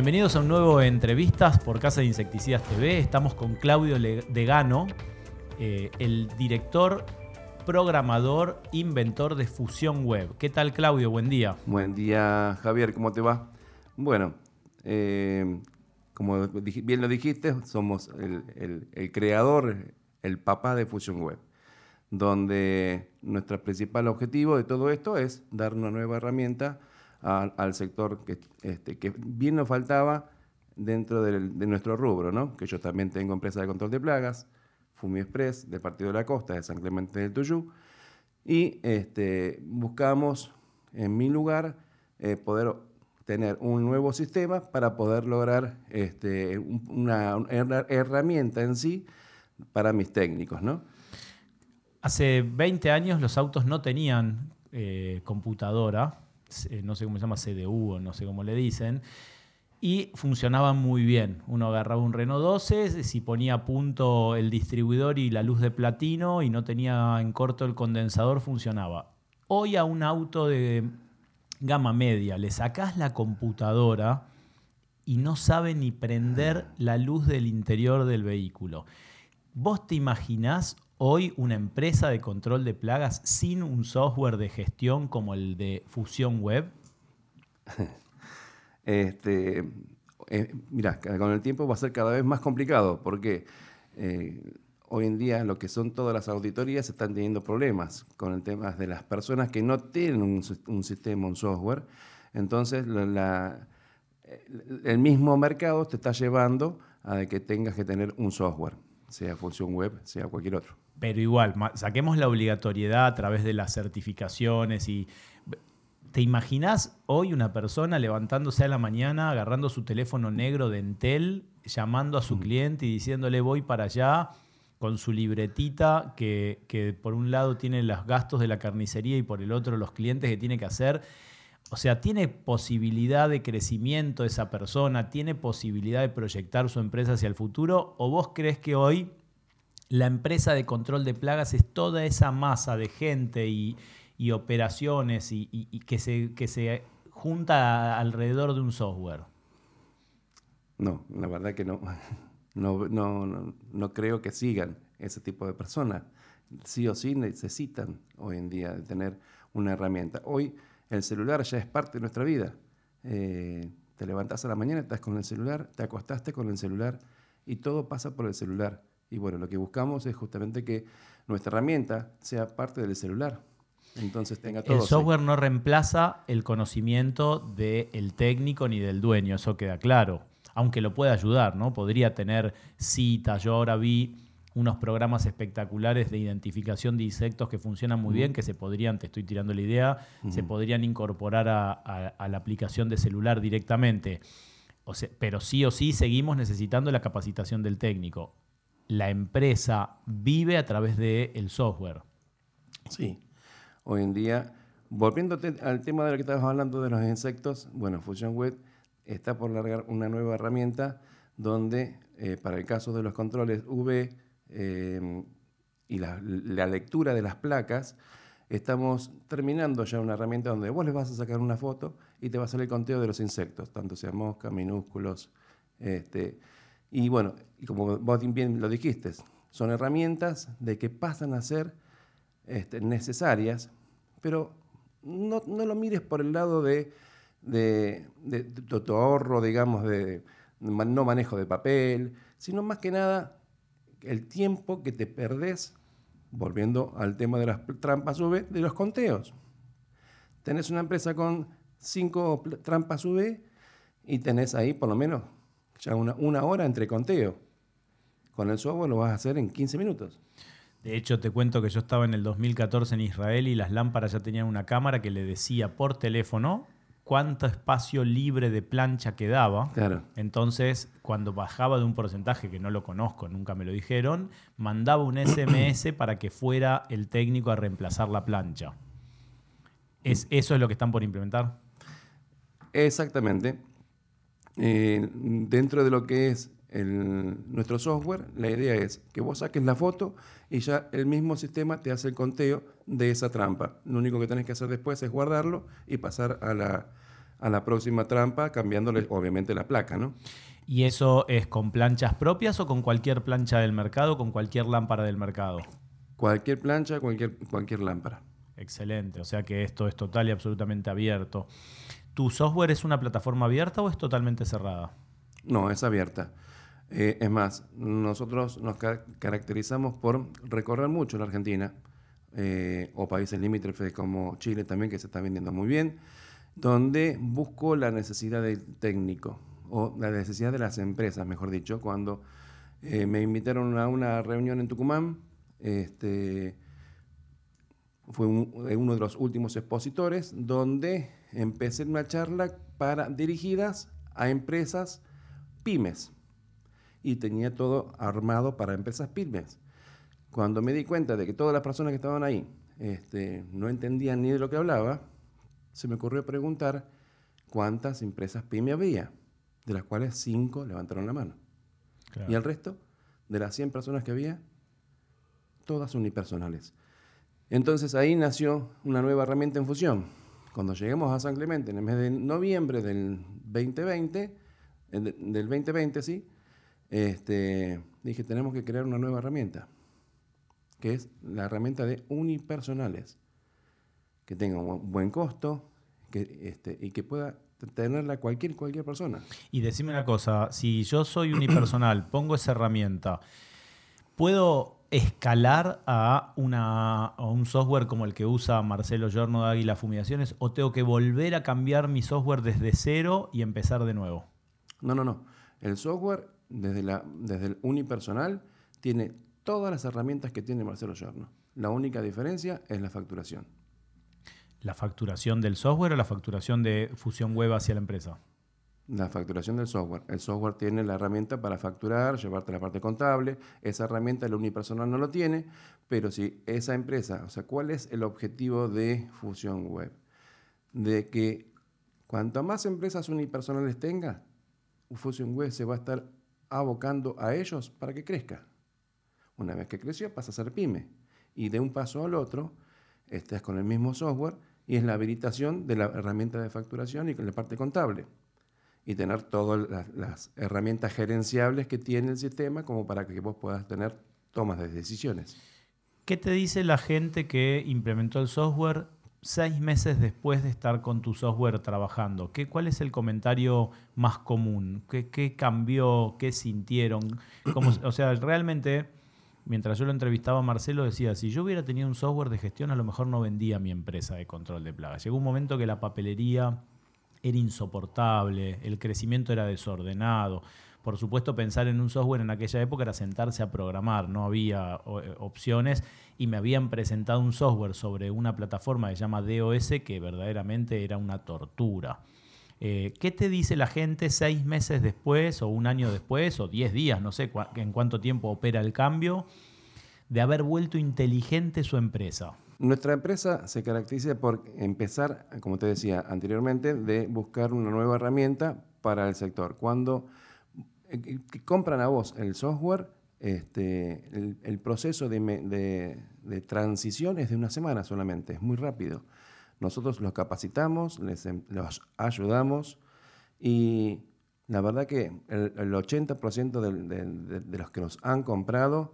Bienvenidos a un nuevo Entrevistas por Casa de Insecticidas TV. Estamos con Claudio Degano, eh, el director, programador, inventor de Fusión Web. ¿Qué tal, Claudio? Buen día. Buen día, Javier. ¿Cómo te va? Bueno, eh, como bien lo dijiste, somos el, creador, el papá de Fusión Web, donde nuestro principal objetivo de todo esto es dar una nueva herramienta al sector que, este, que bien nos faltaba dentro de nuestro rubro, ¿no? que yo también tengo empresa de control de plagas, Fumi Express, del Partido de la Costa, de San Clemente del Tuyú, y este, buscamos, en mi lugar, eh, poder tener un nuevo sistema para poder lograr este, una, herramienta en sí para mis técnicos. ¿no? Hace 20 años los autos no tenían eh, computadora, no sé cómo se llama, CDU o no sé cómo le dicen, y funcionaban muy bien. Uno agarraba un Renault 12, si ponía a punto el distribuidor y la luz de platino y no tenía en corto el condensador, funcionaba. Hoy a un auto de gama media le sacás la computadora y no sabe ni prender la luz del interior del vehículo. ¿Vos te imaginás hoy una empresa de control de plagas sin un software de gestión como el de Fusión Web? este, eh, mira, con el tiempo va a ser cada vez más complicado porque eh, hoy en día lo que son todas las auditorías están teniendo problemas con el tema de las personas que no tienen un, sistema, un software. Entonces, el mismo mercado te está llevando a que tengas que tener un software, sea función web, sea cualquier otro. Pero igual, saquemos la obligatoriedad a través de las certificaciones y... ¿Te imaginas hoy una persona levantándose a la mañana, agarrando su teléfono negro de Entel, llamando a su mm. cliente y diciéndole voy para allá con su libretita que, que, por un lado tiene los gastos de la carnicería y por el otro los clientes que tiene que hacer? O sea, ¿tiene posibilidad de crecimiento esa persona? ¿Tiene posibilidad de proyectar su empresa hacia el futuro? ¿O vos crees que hoy la empresa de control de plagas es toda esa masa de gente y, operaciones y, que, se, junta alrededor de un software. No, la verdad que no. No, no, no, creo que sigan ese tipo de personas. Sí o sí necesitan hoy en día tener una herramienta. Hoy el celular ya es parte de nuestra vida. Eh, te levantás a la mañana, estás con el celular, te acostaste con el celular y todo pasa por el celular. Y bueno, lo que buscamos es justamente que nuestra herramienta sea parte del celular. Entonces tenga todo. El software no reemplaza el conocimiento del técnico ni del dueño, eso queda claro. Aunque lo pueda ayudar, ¿no? Podría tener citas. Yo ahora vi unos programas espectaculares de identificación de insectos que funcionan muy bien, que se podrían, te estoy tirando la idea, se podrían incorporar a, la aplicación de celular directamente. pero sí o sí seguimos necesitando la capacitación del técnico la empresa vive a través del el software. Sí, hoy en día, volviendo al tema de lo que estabas hablando de los insectos, bueno, Fusion Web está por largar una nueva herramienta donde eh, para el caso de los controles UV eh, y la, lectura de las placas, estamos terminando ya una herramienta donde vos les vas a sacar una foto y te va a salir el conteo de los insectos, tanto sean moscas, minúsculos, este, y bueno, como vos bien lo dijiste, son herramientas de que pasan a ser este, necesarias, pero no, lo mires por el lado de, de, tu ahorro, digamos, de, no manejo de papel, sino más que nada el tiempo que te perdés, volviendo al tema de las trampas UV, de los conteos. Tenés una empresa con cinco trampas UV y tenés ahí por lo menos ya una, una hora entre conteo. Con el software lo vas a hacer en 15 minutos. De hecho, te cuento que yo estaba en el 2014 en Israel y las lámparas ya tenían una cámara que le decía por teléfono cuánto espacio libre de plancha quedaba. Claro. Entonces, cuando bajaba de un porcentaje que no lo conozco, nunca me lo dijeron, mandaba un SMS para que fuera el técnico a reemplazar la plancha. ¿Es, ¿Eso es lo que están por implementar? Exactamente. Eh, dentro de lo que es nuestro software, la idea es que vos saques la foto y ya el mismo sistema te hace el conteo de esa trampa. Lo único que tenés que hacer después es guardarlo y pasar a la, a la próxima trampa, cambiándole obviamente la placa, ¿no? ¿Y eso es con planchas propias o con cualquier plancha del mercado, con cualquier lámpara del mercado? Cualquier plancha, cualquier, cualquier lámpara. Excelente, o sea que esto es total y absolutamente abierto. ¿Tu software es una plataforma abierta o es totalmente cerrada? No, es abierta. Eh, es más, nosotros nos caracterizamos por recorrer mucho la Argentina, eh, o países limítrofes como Chile también, que se está vendiendo muy bien, donde busco la necesidad del técnico, o la necesidad de las empresas, mejor dicho, cuando eh, me invitaron a una reunión en Tucumán, este, fue uno de los últimos expositores, donde empecé una charla para, dirigidas a empresas pymes y tenía todo armado para empresas pymes. Cuando me di cuenta de que todas las personas que estaban ahí este, no entendían ni de lo que hablaba, se me ocurrió preguntar cuántas empresas pymes había, de las cuales cinco levantaron la mano. Y el resto, de las 100 personas que había, todas unipersonales. Entonces ahí nació una nueva herramienta en fusión. Cuando lleguemos a San Clemente en el mes de noviembre del 2020, del 2020, sí, este, dije, tenemos que crear una nueva herramienta, que es la herramienta de unipersonales, que tenga un buen costo que, este, y que pueda tenerla cualquier, cualquier persona. Y decime una cosa, si yo soy unipersonal, pongo esa herramienta, ¿puedo escalar a, una, a un software como el que usa Marcelo Giorno de Águila Fumigaciones o tengo que volver a cambiar mi software desde cero y empezar de nuevo? No, no, no. El software, desde, la, desde el unipersonal, tiene todas las herramientas que tiene Marcelo Giorno. La única diferencia es la facturación. ¿La facturación del software o la facturación de fusión web hacia la empresa? La facturación del software. El software tiene la herramienta para facturar, llevarte la parte contable. Esa herramienta el unipersonal no lo tiene, pero si esa empresa, o sea, ¿cuál es el objetivo de Fusión Web? De que cuanto más empresas unipersonales tenga, Fusion Web se va a estar abocando a ellos para que crezca. Una vez que creció, pasa a ser pyme. Y de un paso al otro, estás con el mismo software y es la habilitación de la herramienta de facturación y con la parte contable y tener todas las, herramientas gerenciables que tiene el sistema como para que vos puedas tener tomas de decisiones. ¿Qué te dice la gente que implementó el software seis meses después de estar con tu software trabajando? ¿Qué, ¿Cuál es el comentario más común? ¿Qué, cambió? ¿Qué sintieron? o sea, realmente, mientras yo lo entrevistaba, Marcelo decía, si yo hubiera tenido un software de gestión, a lo mejor no vendía mi empresa de control de plagas. Llegó un momento que la papelería era insoportable, el crecimiento era desordenado. Por supuesto, pensar en un software en aquella época era sentarse a programar, no había eh, opciones y me habían presentado un software sobre una plataforma que se llama DOS que verdaderamente era una tortura. Eh, ¿Qué te dice la gente seis meses después o un año después o diez días, no sé en cuánto tiempo opera el cambio, de haber vuelto inteligente su empresa? Nuestra empresa se caracteriza por empezar, como te decía anteriormente, de buscar una nueva herramienta para el sector. Cuando eh, compran a vos el software, este, el, proceso de, transición es de una semana solamente, es muy rápido. Nosotros los capacitamos, les, em, los ayudamos y la verdad que el, 80% de, los que nos han comprado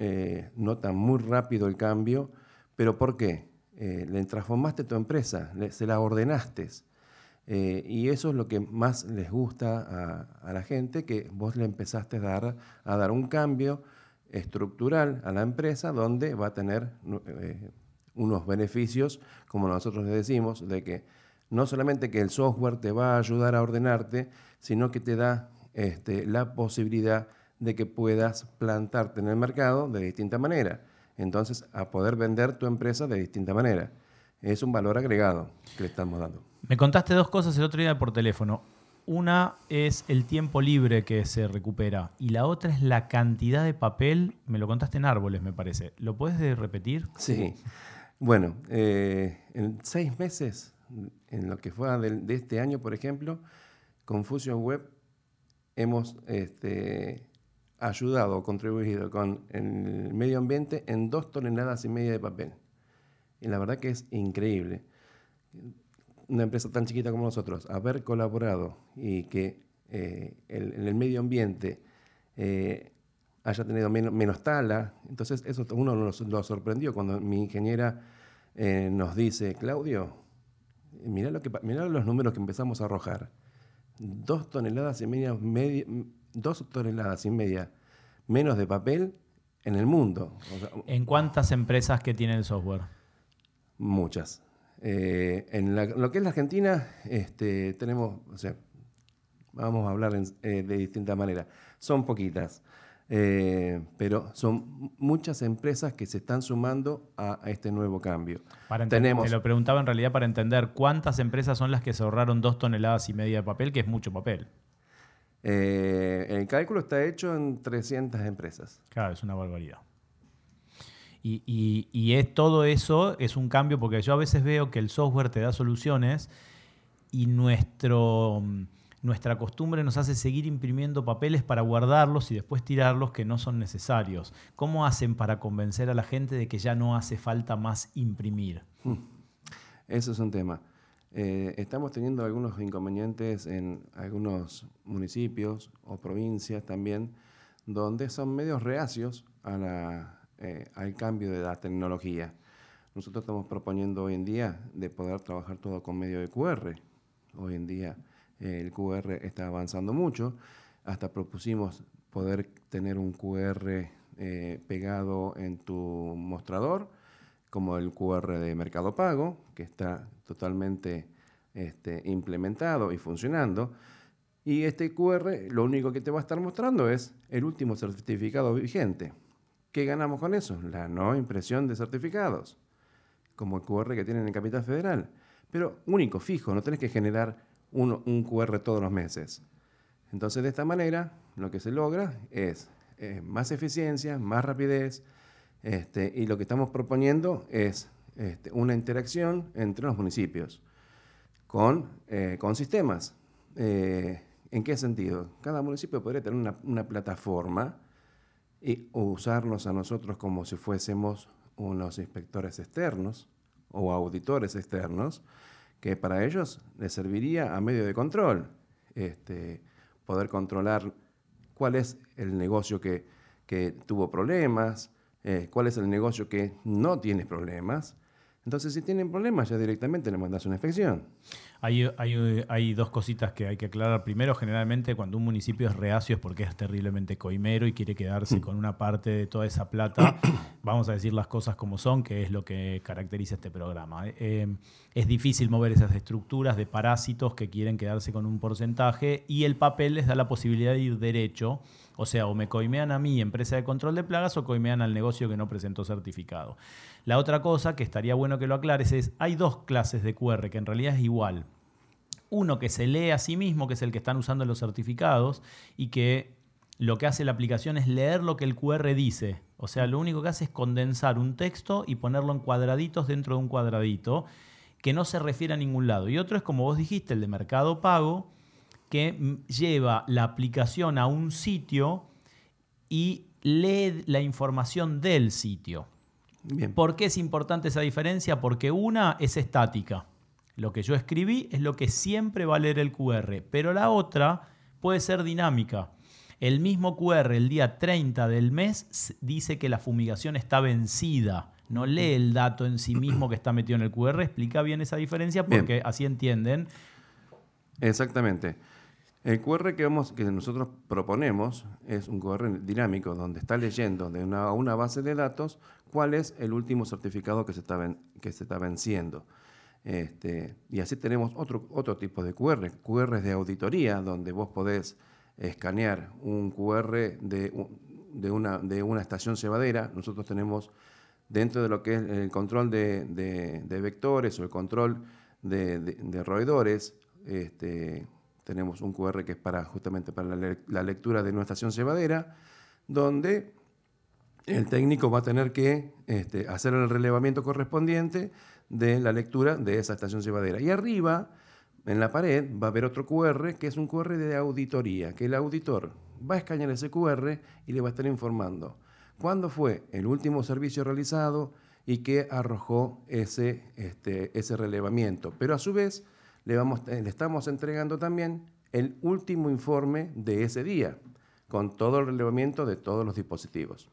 eh, notan muy rápido el cambio ¿Pero por qué? Eh, le transformaste tu empresa, se la ordenaste. Eh, y eso es lo que más les gusta a, la gente, que vos le empezaste a dar, a dar un cambio estructural a la empresa donde va a tener eh, unos beneficios, como nosotros le decimos, de que no solamente que el software te va a ayudar a ordenarte, sino que te da este, la posibilidad de que puedas plantarte en el mercado de distinta manera entonces a poder vender tu empresa de distinta manera. Es un valor agregado que le estamos dando. Me contaste dos cosas el otro día por teléfono. Una es el tiempo libre que se recupera y la otra es la cantidad de papel, me lo contaste en árboles me parece. ¿Lo puedes repetir? Sí. Bueno, eh, en seis meses, en lo que fue de, este año, por ejemplo, con Fusion Web hemos este, ayudado o contribuido con el medio ambiente en dos toneladas y media de papel. Y la verdad que es increíble. una empresa tan chiquita como nosotros, haber colaborado y que eh, en el medio ambiente eh, haya tenido menos, tala, entonces eso uno lo, sorprendió cuando mi ingeniera eh, nos dice, Claudio, mira, lo que, los números que empezamos a arrojar. Dos toneladas y media, dos toneladas y media menos de papel en el mundo. ¿En cuántas empresas que tienen el software? Muchas. Eh, en lo que es la Argentina, este, tenemos, o sea, vamos a hablar eh, de distinta manera. Son poquitas. Eh, pero son muchas empresas que se están sumando a, este nuevo cambio. Para Tenemos, te lo preguntaba en realidad para entender cuántas empresas son las que se ahorraron dos toneladas y media de papel, que es mucho papel. Eh, el cálculo está hecho en 300 empresas. Claro, es una barbaridad. Y, y, es todo eso es un cambio porque yo a veces veo que el software te da soluciones y nuestro nuestra costumbre nos hace seguir imprimiendo papeles para guardarlos y después tirarlos que no son necesarios. ¿Cómo hacen para convencer a la gente de que ya no hace falta más imprimir? Hmm. Eso es un tema. Eh, estamos teniendo algunos inconvenientes en algunos municipios o provincias también, donde son medios reacios eh, al cambio de la tecnología. Nosotros estamos proponiendo hoy en día de poder trabajar todo con medio de QR. Hoy en día el QR está avanzando mucho. Hasta propusimos poder tener un QR eh, pegado en tu mostrador, como el QR de Mercado Pago, que está totalmente este, implementado y funcionando. Y este QR lo único que te va a estar mostrando es el último certificado vigente. ¿Qué ganamos con eso? La no impresión de certificados, como el QR que tienen en Capital Federal. Pero único, fijo, no tenés que generar un, QR todos los meses. Entonces, de esta manera, lo que se logra es eh, más eficiencia, más rapidez, este, y lo que estamos proponiendo es este, una interacción entre los municipios con, eh, con sistemas. Eh, ¿En qué sentido? Cada municipio podría tener una, plataforma y usarnos a nosotros como si fuésemos unos inspectores externos o auditores externos que para ellos les serviría a medio de control, este, poder controlar cuál es el negocio que, tuvo problemas, eh, cuál es el negocio que no tiene problemas. Entonces, si tienen problemas, ya directamente le mandas una inspección. Hay, hay, dos cositas que hay que aclarar. Primero, generalmente cuando un municipio es reacio es porque es terriblemente coimero y quiere quedarse mm. con una parte de toda esa plata. Vamos a decir las cosas como son, que es lo que caracteriza este programa. Eh, es difícil mover esas estructuras de parásitos que quieren quedarse con un porcentaje y el papel les da la posibilidad de ir derecho. O sea, o me coimean a mí, empresa de control de plagas, o coimean al negocio que no presentó certificado. La otra cosa que estaría bueno que lo aclares es, hay dos clases de QR que en realidad es igual. Uno que se lee a sí mismo, que es el que están usando los certificados, y que lo que hace la aplicación es leer lo que el QR dice. O sea, lo único que hace es condensar un texto y ponerlo en cuadraditos dentro de un cuadradito, que no se refiere a ningún lado. Y otro es, como vos dijiste, el de Mercado Pago, que lleva la aplicación a un sitio y lee la información del sitio. ¿Por qué es importante esa diferencia? Porque una es estática. Lo que yo escribí es lo que siempre va a leer el QR, pero la otra puede ser dinámica. El mismo QR el día 30 del mes dice que la fumigación está vencida. No lee el dato en sí mismo que está metido en el QR. Explica bien esa diferencia porque así entienden. Exactamente. El QR que, vamos, que nosotros proponemos es un QR dinámico donde está leyendo de una, base de datos cuál es el último certificado que se está, venciendo. Este, y así tenemos otro, otro tipo de QR, QR de auditoría, donde vos podés escanear un QR de, de, una, de una estación cebadera. Nosotros tenemos dentro de lo que es el control de, de vectores o el control de, roedores, este, tenemos un QR que es para justamente para la, lectura de nuestra estación cebadera, donde el técnico va a tener que este, hacer el relevamiento correspondiente de la lectura de esa estación cebadera. Y arriba, en la pared, va a haber otro QR, que es un QR de auditoría, que el auditor va a escanear ese QR y le va a estar informando cuándo fue el último servicio realizado y qué arrojó ese, este, ese relevamiento. Pero a su vez eh, le estamos entregando también el último informe de ese día, con todo el relevamiento de todos los dispositivos.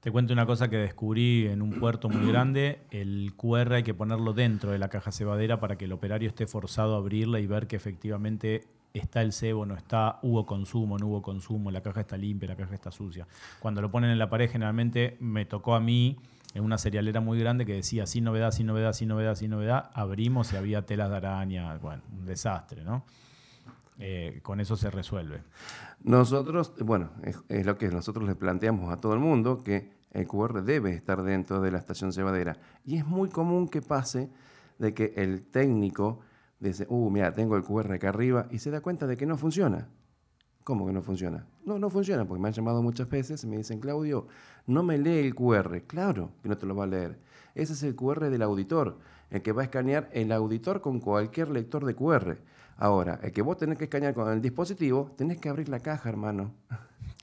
Te cuento una cosa que descubrí en un puerto muy grande. El QR hay que ponerlo dentro de la caja cebadera para que el operario esté forzado a abrirla y ver que efectivamente está el cebo, no está, hubo consumo, no hubo consumo, la caja está limpia, la caja está sucia. Cuando lo ponen en la pared, generalmente me tocó a mí en una serialera muy grande que decía sin novedad, sin novedad, sin novedad, sin novedad. Abrimos y había telas de araña, bueno, un desastre, ¿no? Eh, con eso se resuelve. Nosotros, bueno, es, lo que nosotros le planteamos a todo el mundo, que el QR debe estar dentro de la estación cebadera. Y es muy común que pase de que el técnico dice, uh, mira, tengo el QR acá arriba, y se da cuenta de que no funciona. ¿Cómo que no funciona? No, no funciona, porque me han llamado muchas veces y me dicen, Claudio, no me lee el QR. Claro que no te lo va a leer. Ese es el QR del auditor, el que va a escanear el auditor con cualquier lector de QR. Ahora, el que vos tenés que escanear con el dispositivo, tenés que abrir la caja, hermano.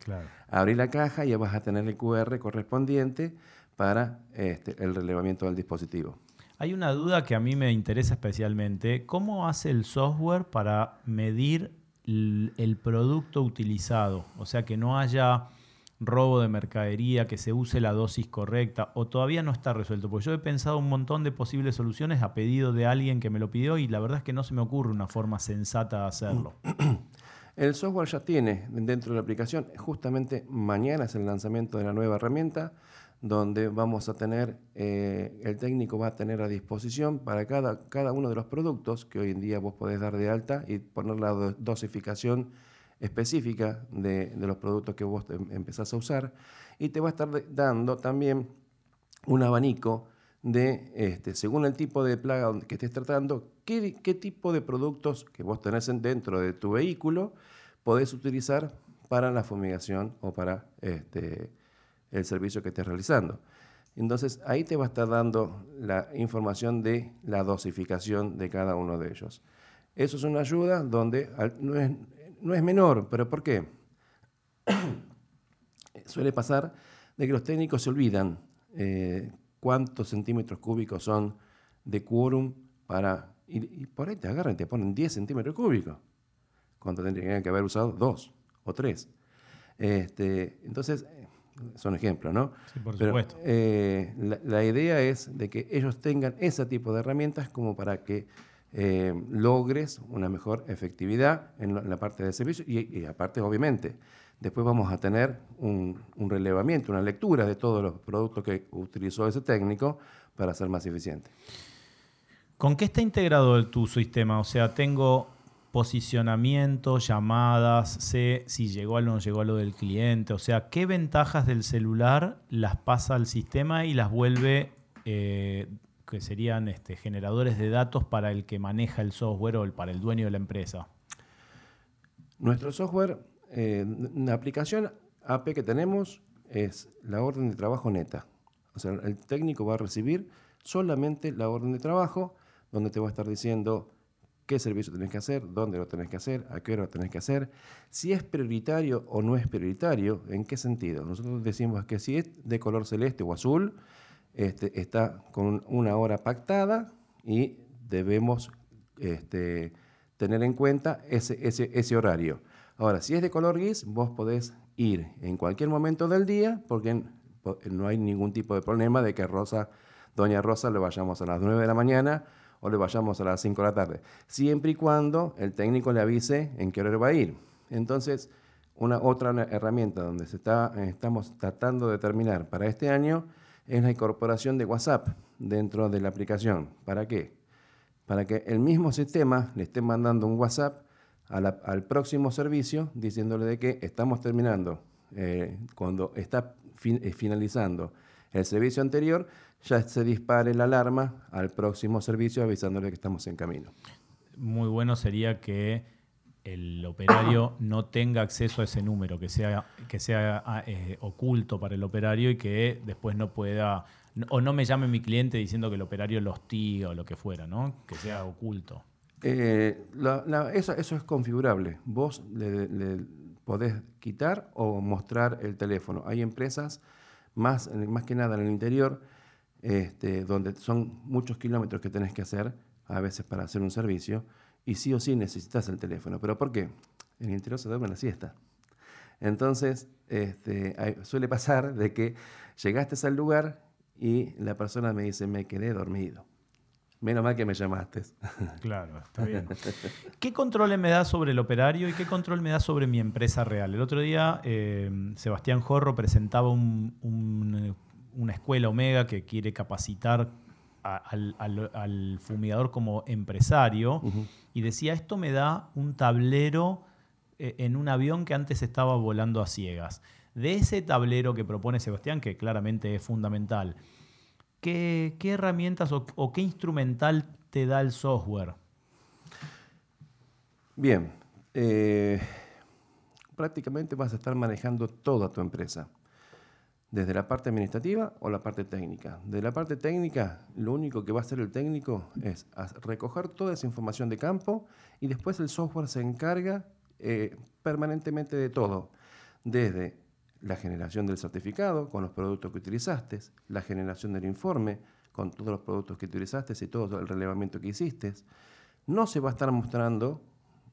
Claro. Abrir la caja y ya vas a tener el QR correspondiente para este, el relevamiento del dispositivo. Hay una duda que a mí me interesa especialmente. ¿Cómo hace el software para medir el producto utilizado? O sea, que no haya robo de mercadería, que se use la dosis correcta, o todavía no está resuelto? Porque yo he pensado un montón de posibles soluciones a pedido de alguien que me lo pidió y la verdad es que no se me ocurre una forma sensata de hacerlo. El software ya tiene dentro de la aplicación, justamente mañana es el lanzamiento de la nueva herramienta, donde vamos a tener, eh, el técnico va a tener a disposición para cada, cada uno de los productos que hoy en día vos podés dar de alta y poner la dosificación específica de, los productos que vos em, empezás a usar. Y te va a estar dando también un abanico de, este, según el tipo de plaga que estés tratando, qué, qué tipo de productos que vos tenés dentro de tu vehículo podés utilizar para la fumigación o para este, el servicio que estés realizando. Entonces ahí te va a estar dando la información de la dosificación de cada uno de ellos. Eso es una ayuda donde no es, no es menor, pero ¿por qué? Suele pasar de que los técnicos se olvidan eh, cuántos centímetros cúbicos son de quórum para... Y, por ahí te agarran te ponen 10 centímetros cúbicos, cuando tendrían que haber usado 2 o 3. Este, entonces, son ejemplos, ¿no? Sí, por supuesto. Eh, la, idea es de que ellos tengan ese tipo de herramientas como para que eh, logres una mejor efectividad en la parte de servicio y, aparte, obviamente, después vamos a tener un, relevamiento, una lectura de todos los productos que utilizó ese técnico para ser más eficiente. ¿Con qué está integrado tu sistema? O sea, tengo posicionamiento, llamadas, sé si llegó o no llegó a lo del cliente, o sea, qué ventajas del celular las pasa al sistema y las vuelve, eh, que serían este, generadores de datos para el que maneja el software o para el dueño de la empresa. Nuestro software, eh, aplicación AP que tenemos es la orden de trabajo neta. O sea, el técnico va a recibir solamente la orden de trabajo, donde te va a estar diciendo qué servicio tenés que hacer, dónde lo tenés que hacer, a qué hora lo tenés que hacer, si es prioritario o no es prioritario, en qué sentido. Nosotros decimos que si es de color celeste o azul, este, está con una hora pactada y debemos este, tener en cuenta ese, ese, ese horario. Ahora, si es de color gris, vos podés ir en cualquier momento del día porque no hay ningún tipo de problema de que Rosa, Doña Rosa, le vayamos a las 9 de la mañana o le vayamos a las 5 de la tarde, siempre y cuando el técnico le avise en qué hora va a ir. Entonces, una otra herramienta donde se está, estamos tratando de terminar para este año es la incorporación de WhatsApp dentro de la aplicación. ¿Para qué? Para que el mismo sistema le esté mandando un WhatsApp al próximo servicio diciéndole de que estamos terminando, eh, cuando está eh, finalizando el servicio anterior, ya se dispare la alarma al próximo servicio avisándole que estamos en camino. Muy bueno sería que el operario no tenga acceso a ese número, que sea, que sea ah, eh, oculto para el operario y que después no pueda, o no me llame mi cliente diciendo que el operario lo hostiga o lo que fuera, ¿no? Que sea oculto. Eh, eso, es configurable. Vos le, podés quitar o mostrar el teléfono. Hay empresas, más, más que nada en el interior, este, donde son muchos kilómetros que tenés que hacer, a veces para hacer un servicio, y sí o sí necesitas el teléfono. ¿Pero por qué? En el interior se duerme la siesta. Entonces, este, suele pasar de que llegaste al lugar y la persona me dice, me quedé dormido. Menos mal que me llamaste. Claro, está bien. ¿Qué control me da sobre el operario y qué control me da sobre mi empresa real? El otro día eh, Sebastián Jorro presentaba una escuela Omega que quiere capacitar al, fumigador como empresario y decía, esto me da un tablero eh, en un avión que antes estaba volando a ciegas. De ese tablero que propone Sebastián, que claramente es fundamental, ¿qué, herramientas o, qué instrumental te da el software? Bien, eh, prácticamente vas a estar manejando toda tu empresa, desde la parte administrativa o la parte técnica. De la parte técnica, lo único que va a hacer el técnico es recoger toda esa información de campo y después el software se encarga eh, permanentemente de todo, desde la generación del certificado con los productos que utilizaste, la generación del informe con todos los productos que utilizaste y todo el relevamiento que hiciste. No se va a estar mostrando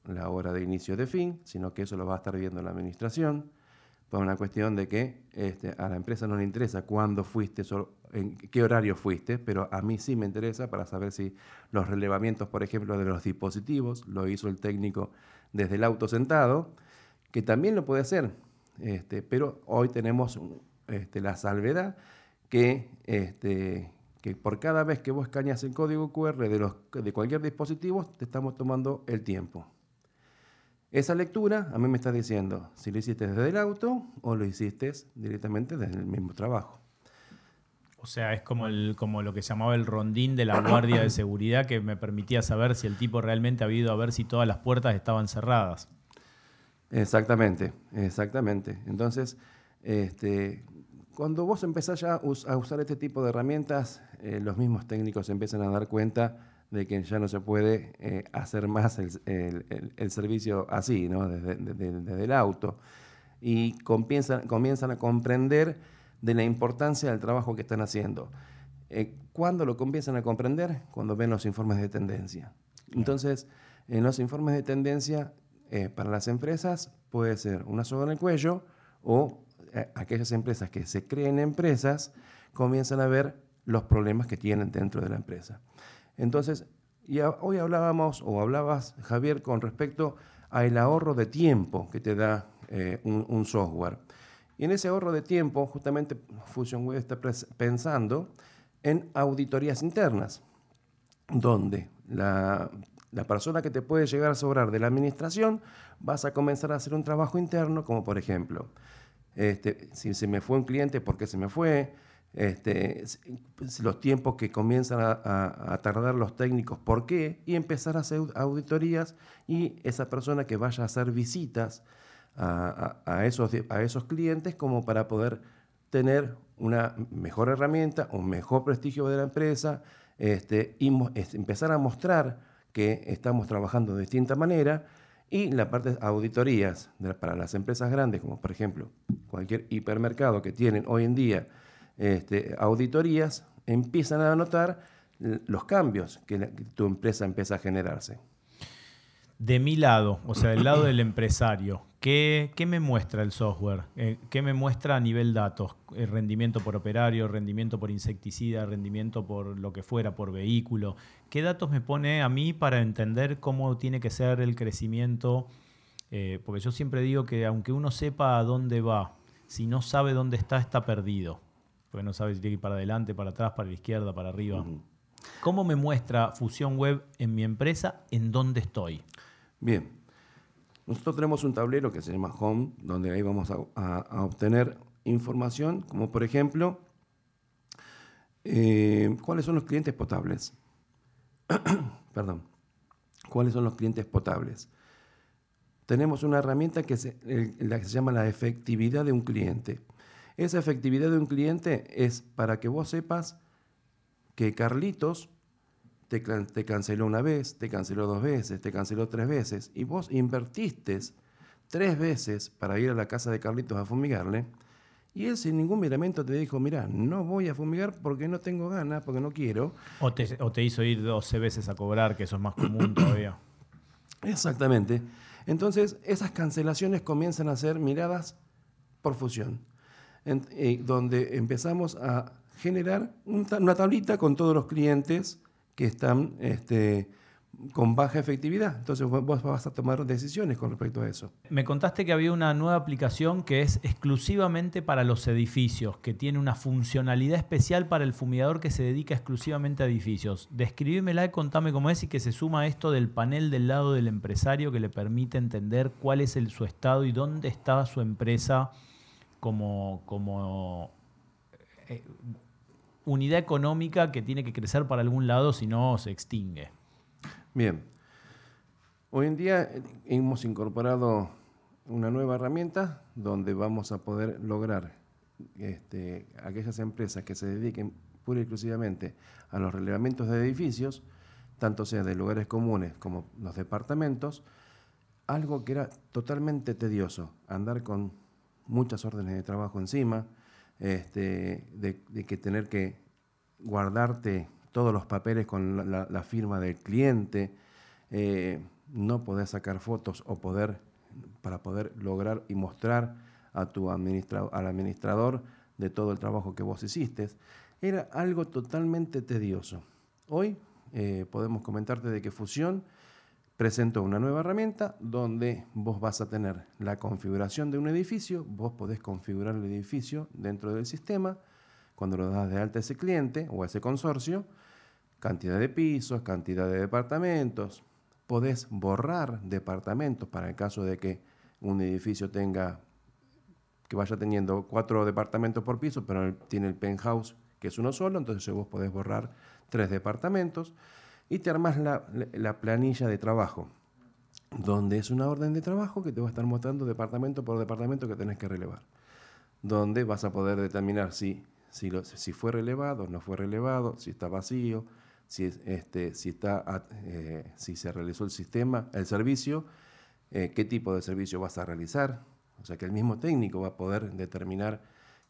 la hora de inicio de fin, sino que eso lo va a estar viendo la administración, por una cuestión de que este, a la empresa no le interesa cuándo fuiste, en qué horario fuiste, pero a mí sí me interesa para saber si los relevamientos, por ejemplo, de los dispositivos, lo hizo el técnico desde el auto sentado, que también lo puede hacer este, pero hoy tenemos este, la salvedad que, este, que por cada vez que vos escaneas el código QR de, los, de cualquier dispositivo, te estamos tomando el tiempo. Esa lectura a mí me está diciendo si lo hiciste desde el auto o lo hiciste directamente desde el mismo trabajo. O sea, es como, el, como lo que llamaba el rondín de la guardia de seguridad que me permitía saber si el tipo realmente había ido a ver si todas las puertas estaban cerradas. Exactamente, exactamente. Entonces, este, cuando vos empezás ya a usar este tipo de herramientas, eh, los mismos técnicos empiezan a dar cuenta de que ya no se puede eh, hacer más el, servicio así, ¿no? desde, el auto. Y comienzan, comienzan, a comprender de la importancia del trabajo que están haciendo. Eh, ¿Cuándo lo comienzan a comprender? Cuando ven los informes de tendencia. Entonces, en los informes de tendencia eh, para las empresas puede ser una soga en el cuello o eh, aquellas empresas que se creen empresas comienzan a ver los problemas que tienen dentro de la empresa. Entonces, y hoy hablábamos o hablabas, Javier, con respecto al ahorro de tiempo que te da eh, un, software. Y en ese ahorro de tiempo, justamente Fusion Web está pensando en auditorías internas, donde la la persona que te puede llegar a sobrar de la administración, vas a comenzar a hacer un trabajo interno, como por ejemplo, este, si se me fue un cliente, ¿por qué se me fue? Este, los tiempos que comienzan a, tardar los técnicos, ¿por qué? Y empezar a hacer auditorías y esa persona que vaya a hacer visitas a, esos, a esos clientes como para poder tener una mejor herramienta, un mejor prestigio de la empresa este, y empezar a mostrar que estamos trabajando de distinta manera y la parte de auditorías para las empresas grandes, como por ejemplo cualquier hipermercado que tienen hoy en día este, auditorías, empiezan a notar los cambios que, tu empresa empieza a generarse. De mi lado, o sea, del lado del empresario, ¿qué, me muestra el software? Eh, ¿Qué me muestra a nivel datos? El rendimiento por operario, rendimiento por insecticida, rendimiento por lo que fuera, por vehículo. ¿Qué datos me pone a mí para entender cómo tiene que ser el crecimiento? Eh, porque yo siempre digo que aunque uno sepa a dónde va, si no sabe dónde está, está perdido. Porque no sabe si tiene que ir para adelante, para atrás, para la izquierda, para arriba. ¿Cómo me muestra Fusión Web en mi empresa en dónde estoy? Bien, nosotros tenemos un tablero que se llama Home, donde ahí vamos a, obtener información, como por ejemplo, eh, ¿cuáles son los clientes potables? Perdón, ¿cuáles son los clientes potables? Tenemos una herramienta que se, la que se llama la efectividad de un cliente. Esa efectividad de un cliente es para que vos sepas que Carlitos te, canceló una vez, te canceló dos veces, te canceló tres veces, y vos invertiste tres veces para ir a la casa de Carlitos a fumigarle, y él sin ningún miramiento te dijo, mira, no voy a fumigar porque no tengo ganas, porque no quiero. O te, hizo ir 12 veces a cobrar, que eso es más común todavía. Exactamente. Entonces, esas cancelaciones comienzan a ser miradas por fusión, eh, donde empezamos a generar una tablita con todos los clientes que están este, con baja efectividad. Entonces vos vas a tomar decisiones con respecto a eso. Me contaste que había una nueva aplicación que es exclusivamente para los edificios, que tiene una funcionalidad especial para el fumigador que se dedica exclusivamente a edificios. Describímela y contame cómo es y que se suma esto del panel del lado del empresario que le permite entender cuál es su estado y dónde está su empresa como, como eh, unidad económica que tiene que crecer para algún lado si no se extingue. Bien. Hoy en día eh, hemos incorporado una nueva herramienta donde vamos a poder lograr este, aquellas empresas que se dediquen pura y exclusivamente a los relevamientos de edificios, tanto sea de lugares comunes como los departamentos, algo que era totalmente tedioso, andar con muchas órdenes de trabajo encima, este, de que tener que guardarte todos los papeles con la, firma del cliente, eh, no poder sacar fotos o poder, para poder lograr y mostrar a tu administrador, al administrador de todo el trabajo que vos hiciste, era algo totalmente tedioso. Hoy eh, podemos comentarte de que Fusión presentó una nueva herramienta donde vos vas a tener la configuración de un edificio, vos podés configurar el edificio dentro del sistema, cuando lo das de alta a ese cliente o a ese consorcio, cantidad de pisos, cantidad de departamentos. Podés borrar departamentos para el caso de que un edificio tenga, que vaya teniendo cuatro departamentos por piso, pero tiene el penthouse que es uno solo, entonces vos podés borrar tres departamentos y te armas la, la planilla de trabajo, donde es una orden de trabajo que te va a estar mostrando departamento por departamento que tenés que relevar, donde vas a poder determinar si, si, si fue relevado, no fue relevado, si está vacío, si, este, si, está, eh, si se realizó el sistema, el servicio, eh, qué tipo de servicio vas a realizar. O sea que el mismo técnico va a poder determinar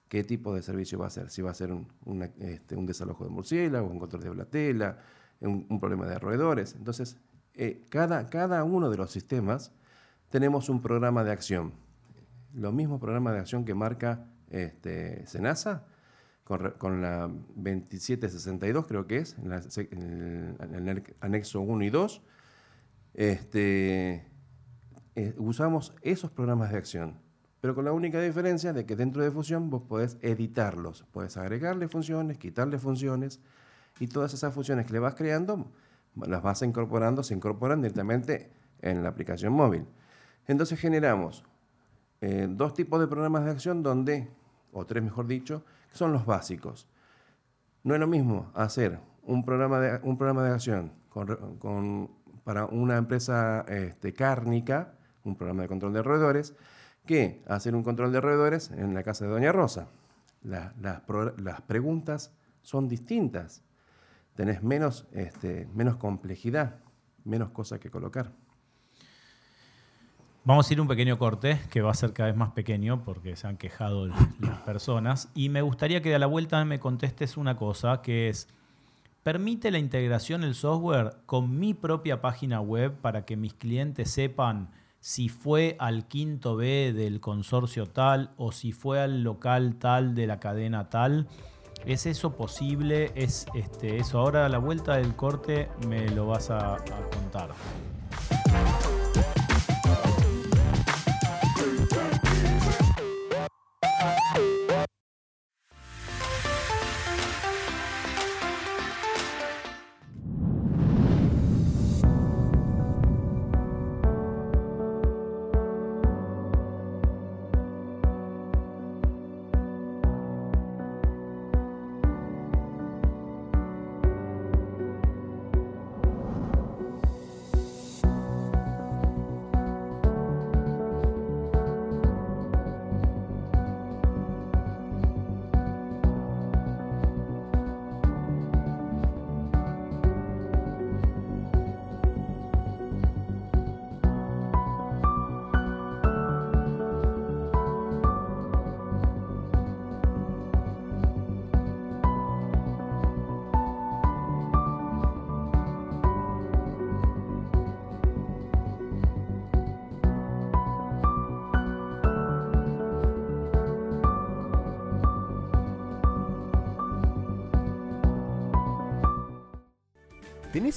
qué tipo de servicio va a hacer. Si va a ser un, este, un desalojo de murciélago, un control de blatela, un, un problema de roedores. Entonces, eh, cada, cada uno de los sistemas tenemos un programa de acción. Lo mismo programa de acción que marca este, SENASA, con, la 2762, creo que es, en, el anexo 1 y 2, este, eh, usamos esos programas de acción, pero con la única diferencia de que dentro de Fusión vos podés editarlos, podés agregarle funciones, quitarle funciones, y todas esas funciones que le vas creando, las vas incorporando, se incorporan directamente en la aplicación móvil. Entonces generamos eh, dos tipos de programas de acción donde, o tres mejor dicho, son los básicos. No es lo mismo hacer un programa de, un programa de acción para una empresa este, cárnica, un programa de control de roedores, que hacer un control de roedores en la casa de Doña Rosa. las preguntas son distintas. Tenés menos, este, menos complejidad, menos cosas que colocar. Vamos a ir un pequeño corte que va a ser cada vez más pequeño porque se han quejado las personas. Y me gustaría que a la vuelta me contestes una cosa que es, ¿permite la integración el software con mi propia página web para que mis clientes sepan si fue al quinto B del consorcio tal o si fue al local tal de la cadena tal? ¿Es eso posible? ¿Es este, eso? Ahora a la vuelta del corte me lo vas a contar.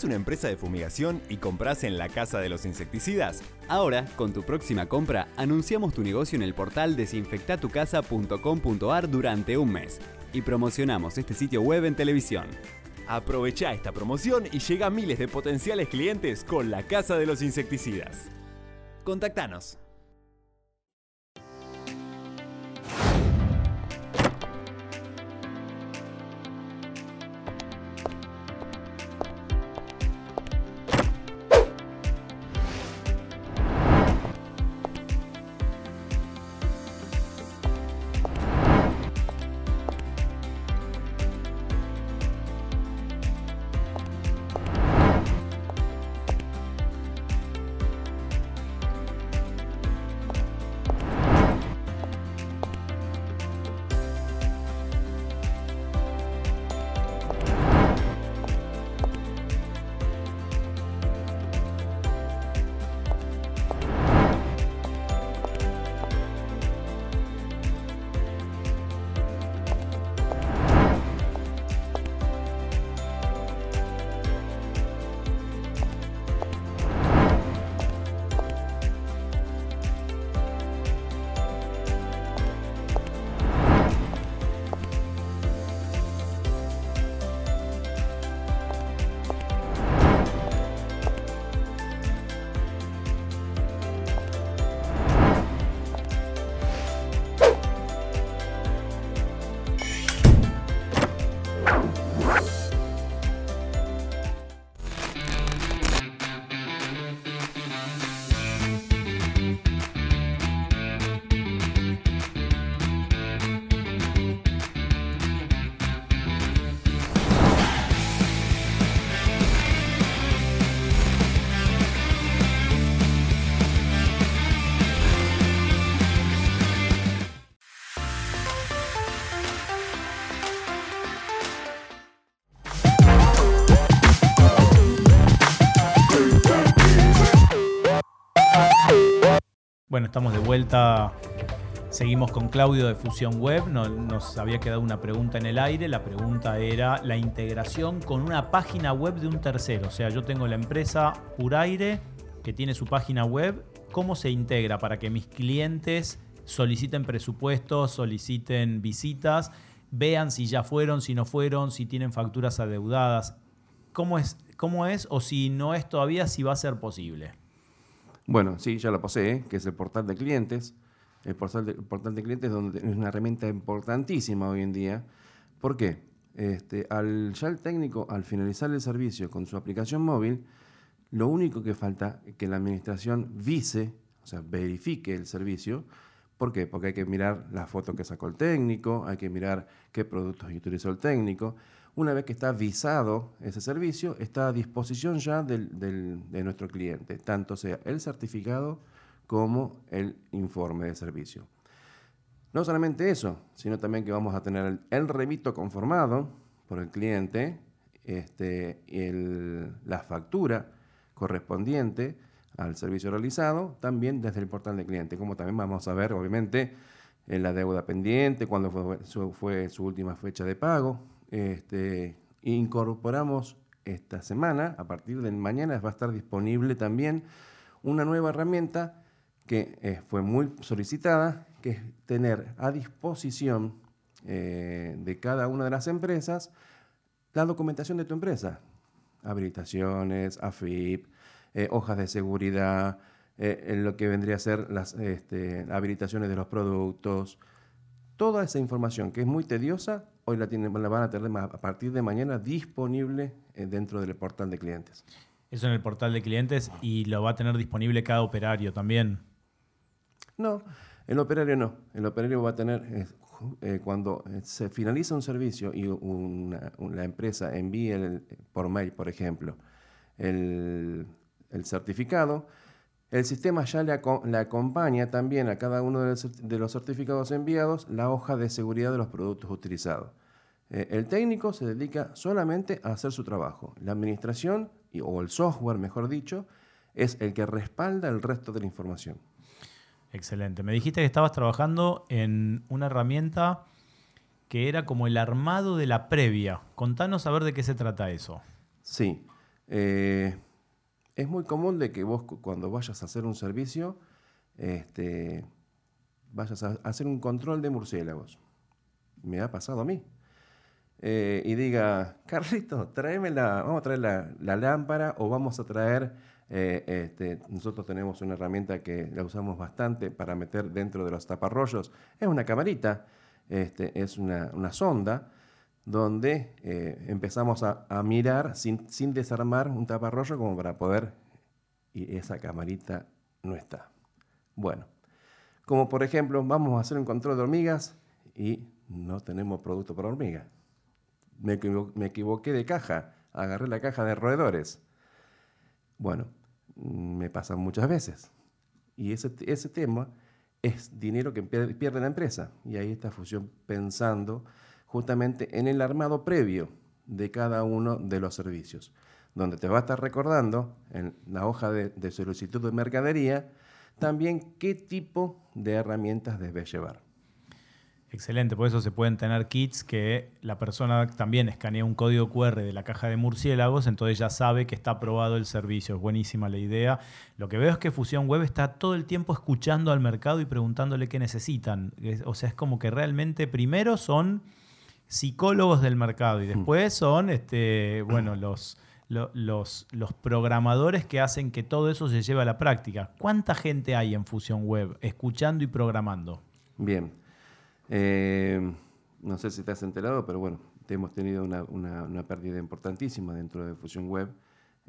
¿Tenés una empresa de fumigación y compras en la Casa de los Insecticidas? Ahora, con tu próxima compra, anunciamos tu negocio en el portal desinfectatucasa.com.ar durante un mes y promocionamos este sitio web en televisión. Aprovecha esta promoción y llega a miles de potenciales clientes con la Casa de los Insecticidas. Contactanos. Bueno, estamos de vuelta. Seguimos con Claudio de Fusión Web. nos había quedado una pregunta en el aire. La pregunta era la integración con una página web de un tercero. O sea, yo tengo la empresa Puraire que tiene su página web. ¿Cómo se integra para que mis clientes soliciten presupuestos, soliciten visitas, vean si ya fueron, si no fueron, si tienen facturas adeudadas? ¿Cómo es, cómo es o si no es todavía, si va a ser posible? Bueno, sí, ya lo posee, que es el portal de clientes. El portal de, portal de clientes donde es una herramienta importantísima hoy en día. ¿Por qué? Este, al, ya el técnico, al finalizar el servicio con su aplicación móvil, lo único que falta es que la administración vise, o sea, verifique el servicio. ¿Por qué? Porque hay que mirar la foto que sacó el técnico, hay que mirar qué productos utilizó el técnico. Una vez que está visado ese servicio, está a disposición ya de nuestro cliente, tanto sea el certificado como el informe de servicio. No solamente eso, sino también que vamos a tener el, remito conformado por el cliente, este, la factura correspondiente al servicio realizado, también desde el portal de cliente, como también vamos a ver, obviamente, en la deuda pendiente, cuándo fue su última fecha de pago, este, incorporamos esta semana, a partir de mañana va a estar disponible también una nueva herramienta que eh, fue muy solicitada, que es tener a disposición eh, de cada una de las empresas la documentación de tu empresa. Habilitaciones, AFIP, eh, hojas de seguridad, en lo que vendría a ser las este, habilitaciones de los productos. Toda esa información que es muy tediosa hoy la, tienen, la van a tener a partir de mañana disponible eh, dentro del portal de clientes. Eso en el portal de clientes y lo va a tener disponible cada operario también. No, el operario no. El operario va a tener, eh, eh, cuando se finaliza un servicio y la empresa envíe por mail, por ejemplo, el, el certificado, el sistema ya le, acompaña también a cada uno de los certificados enviados la hoja de seguridad de los productos utilizados. Eh, el técnico se dedica solamente a hacer su trabajo. La administración, o el software, mejor dicho, es el que respalda el resto de la información. Excelente. Me dijiste que estabas trabajando en una herramienta que era como el armado de la previa. Contanos a ver de qué se trata eso. Sí. Eh, es muy común de que vos cuando vayas a hacer un servicio, este, vayas a hacer un control de murciélagos. Me ha pasado a mí. Eh, y diga, Carlito, tráeme la, vamos a traer la, lámpara o vamos a traer, eh, este, nosotros tenemos una herramienta que la usamos bastante para meter dentro de los taparrollos, es una camarita, este, es una, sonda, donde eh, empezamos a, mirar sin, desarmar un taparrollo como para poder, y esa camarita no está. Bueno, como por ejemplo, vamos a hacer un control de hormigas y no tenemos producto para hormigas me, equivoqué de caja, agarré la caja de roedores. Bueno, me pasa muchas veces. Y ese, ese tema es dinero que pierde la empresa. Y ahí está Fusión pensando justamente en el armado previo de cada uno de los servicios, donde te va a estar recordando en la hoja de, solicitud de mercadería también qué tipo de herramientas debes llevar. Excelente, por eso se pueden tener kits que la persona también escanea un código QR de la caja de murciélagos, entonces ya sabe que está aprobado el servicio. Es buenísima la idea. Lo que veo es que Fusión Web está todo el tiempo escuchando al mercado y preguntándole qué necesitan. O sea, es como que realmente primero son psicólogos del mercado y después son este, bueno, los, los, los programadores que hacen que todo eso se lleve a la práctica. ¿Cuánta gente hay en Fusión Web escuchando y programando? Bien. Eh, no sé si te has enterado, pero bueno, hemos tenido una, pérdida importantísima dentro de Fusión Web,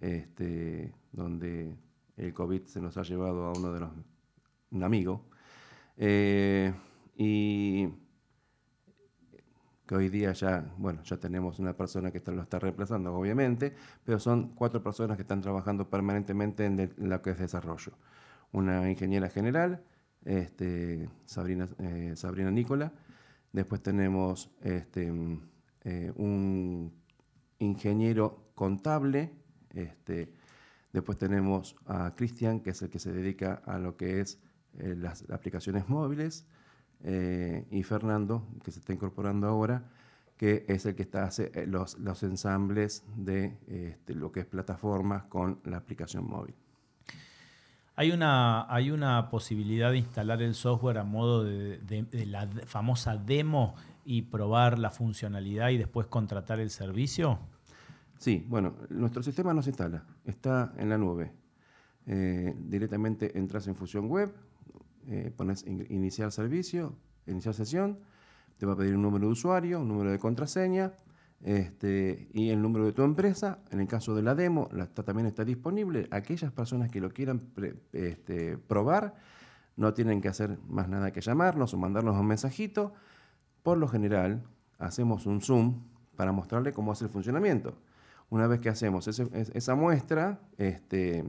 este, donde el COVID se nos ha llevado a uno de los, un amigo, eh, y que hoy día ya, bueno, ya tenemos una persona que lo está reemplazando, obviamente, pero son cuatro personas que están trabajando permanentemente en, lo que es desarrollo. Una ingeniera general, este, Sabrina, eh, Sabrina Nicola. Después tenemos este, eh, un ingeniero contable. Este, después tenemos a Cristian, que es el que se dedica a lo que es eh, las aplicaciones móviles. Y Fernando, que se está incorporando ahora, que es el que está, hace los, los ensambles de este, lo que es plataformas con la aplicación móvil. Hay una, hay una posibilidad de instalar el software a modo de, la famosa demo y probar la funcionalidad y después contratar el servicio. Sí, bueno, nuestro sistema no se instala, está en la nube. Eh, directamente entras en Fusión Web, eh, pones iniciar servicio, iniciar sesión, te va a pedir un número de usuario, un número de contraseña, este, y el número de tu empresa. En el caso de la demo, también está disponible. Aquellas personas que lo quieran este, probar no tienen que hacer más nada que llamarnos o mandarnos un mensajito. Por lo general, hacemos un Zoom para mostrarle cómo hace el funcionamiento. Una vez que hacemos esa muestra, este,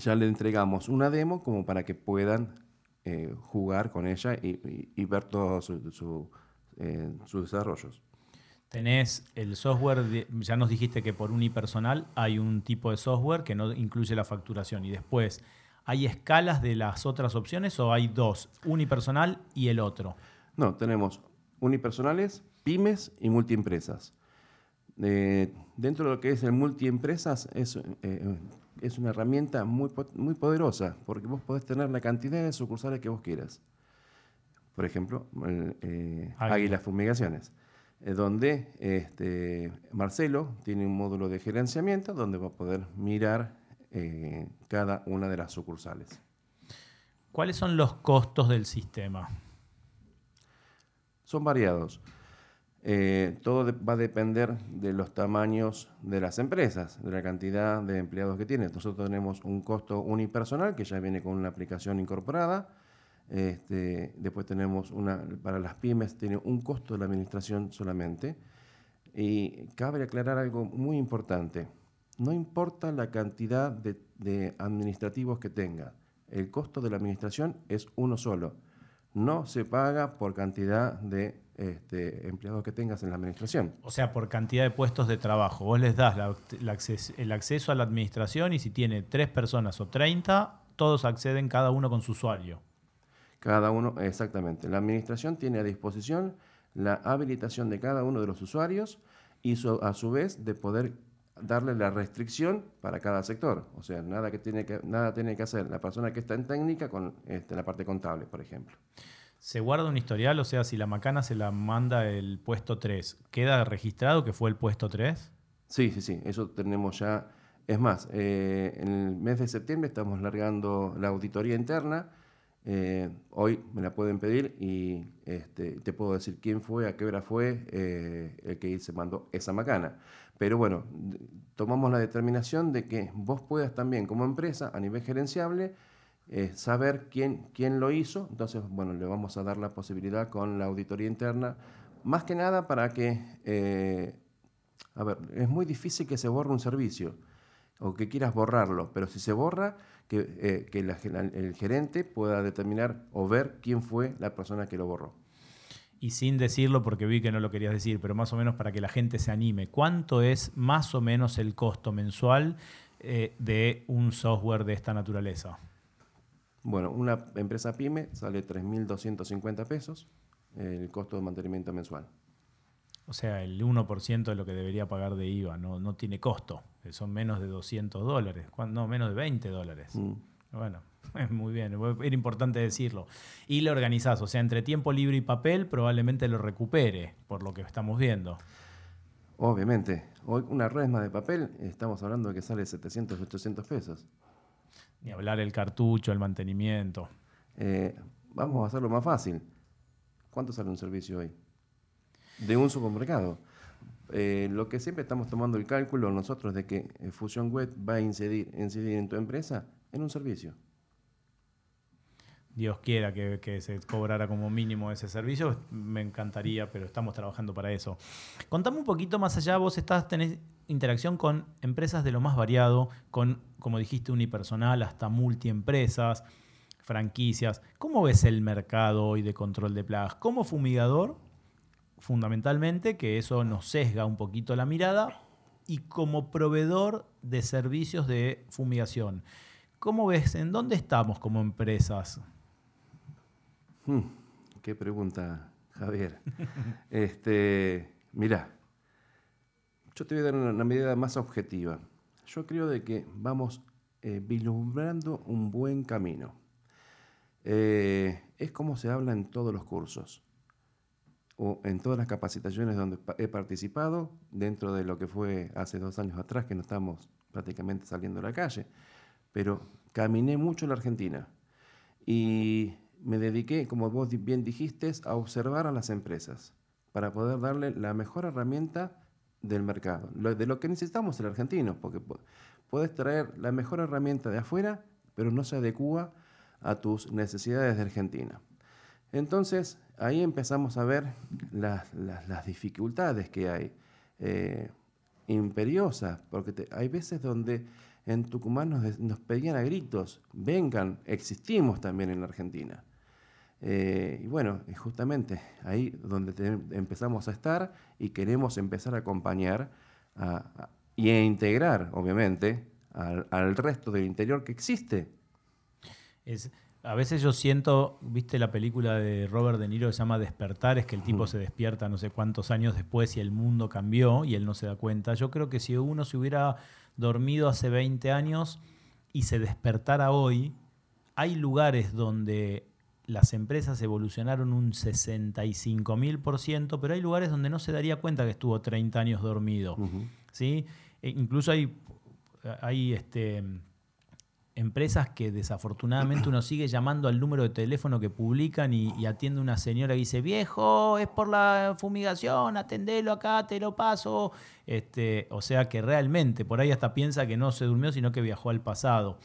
ya le entregamos una demo como para que puedan eh, jugar con ella y, ver todos su, eh, sus desarrollos. Tenés el software, ya nos dijiste que por unipersonal hay un tipo de software que no incluye la facturación. Y después, ¿hay escalas de las otras opciones o hay dos, unipersonal y el otro? No, tenemos unipersonales, pymes y multiempresas. Eh, dentro de lo que es el multiempresas es, eh, es una herramienta muy, muy poderosa porque vos podés tener la cantidad de sucursales que vos quieras. Por ejemplo, eh, Águila Fumigaciones. Eh, donde este, Marcelo tiene un módulo de gerenciamiento donde va a poder mirar eh, cada una de las sucursales. ¿Cuáles son los costos del sistema? Son variados. Eh, todo va a depender de los tamaños de las empresas, de la cantidad de empleados que tienen. Nosotros tenemos un costo unipersonal que ya viene con una aplicación incorporada este, después tenemos una, para las pymes, tiene un costo de la administración solamente. Y cabe aclarar algo muy importante. No importa la cantidad de, administrativos que tenga, el costo de la administración es uno solo. No se paga por cantidad de este, empleados que tengas en la administración. O sea, por cantidad de puestos de trabajo. Vos les das el acceso a la administración y si tiene tres personas o 30, todos acceden cada uno con su usuario. Cada uno, exactamente. La administración tiene a disposición la habilitación de cada uno de los usuarios y a su vez de poder darle la restricción para cada sector. O sea, nada, que tiene, que, nada tiene que hacer la persona que está en técnica con este, la parte contable, por ejemplo. Se guarda un historial, o sea, si la macana se la manda el puesto 3, ¿queda registrado que fue el puesto 3? Sí, sí, sí, eso tenemos ya. Es más, eh, en el mes de septiembre estamos largando la auditoría interna. Eh, hoy me la pueden pedir y este, te puedo decir quién fue, a qué hora fue eh, el que se mandó esa macana. Pero bueno, tomamos la determinación de que vos puedas también como empresa a nivel gerenciable saber quién, quién lo hizo. Entonces, bueno, le vamos a dar la posibilidad con la auditoría interna, más que nada para que a ver, es muy difícil que se borre un servicio o que quieras borrarlo, pero si se borra, que, eh, el gerente pueda determinar o ver quién fue la persona que lo borró. Y sin decirlo, porque vi que no lo querías decir, pero más o menos para que la gente se anime, ¿cuánto es más o menos el costo mensual eh, de un software de esta naturaleza? Bueno, una empresa pyme sale 3.250 pesos el costo de mantenimiento mensual. O sea, el 1% de lo que debería pagar de IVA no, no tiene costo. Son menos de 200 dólares. No, menos de 20 dólares. Mm. Bueno, muy bien. Era importante decirlo. Y lo organizás. O sea, entre tiempo libre y papel probablemente lo recupere, por lo que estamos viendo. Obviamente. Hoy una resma de papel, estamos hablando de que sale 700, 800 pesos. Ni hablar el cartucho, el mantenimiento. Eh, vamos a hacerlo más fácil. ¿Cuánto sale un servicio hoy? De un supermercado. Eh, lo que siempre estamos tomando el cálculo nosotros de que eh, Fusion Web va a incidir, incidir en tu empresa en un servicio. Dios quiera que, se cobrara como mínimo ese servicio, me encantaría, pero estamos trabajando para eso. Contame un poquito más allá, vos estás, tenés interacción con empresas de lo más variado, con, como dijiste, unipersonal hasta multiempresas, franquicias. ¿Cómo ves el mercado hoy de control de plagas? Como fumigador, fundamentalmente, que eso nos sesga un poquito la mirada, y como proveedor de servicios de fumigación. ¿Cómo ves? ¿En dónde estamos como empresas? Hmm, qué pregunta, Javier. este, mirá, yo te voy a dar una, medida más objetiva. Yo creo de que vamos eh, vislumbrando un buen camino. Eh, es como se habla en todos los cursos o en todas las capacitaciones donde he participado, dentro de lo que fue hace dos años atrás, que no estamos prácticamente saliendo a la calle, pero caminé mucho en la Argentina y me dediqué, como vos bien dijiste, a observar a las empresas para poder darle la mejor herramienta del mercado, de lo que necesitamos el argentino, porque puedes traer la mejor herramienta de afuera, pero no se adecua a tus necesidades de Argentina. Entonces, ahí empezamos a ver las, dificultades que hay, eh, imperiosas, porque hay veces donde en Tucumán nos, pedían a gritos, vengan, existimos también en la Argentina. Eh, y bueno, justamente ahí donde empezamos a estar y queremos empezar a acompañar y a integrar, obviamente, al, resto del interior que existe. Es, a veces yo siento, viste la película de Robert De Niro que se llama Despertar, es que el tipo se despierta no sé cuántos años después y el mundo cambió y él no se da cuenta. Yo creo que si uno se hubiera dormido hace 20 años y se despertara hoy, hay lugares donde las empresas evolucionaron un 65 mil por ciento, pero hay lugares donde no se daría cuenta que estuvo 30 años dormido. ¿sí? E incluso hay, hay este, empresas que desafortunadamente uno sigue llamando al número de teléfono que publican y, atiende una señora y dice, viejo, es por la fumigación, atendelo acá, te lo paso. Este, o sea que realmente por ahí hasta piensa que no se durmió, sino que viajó al pasado.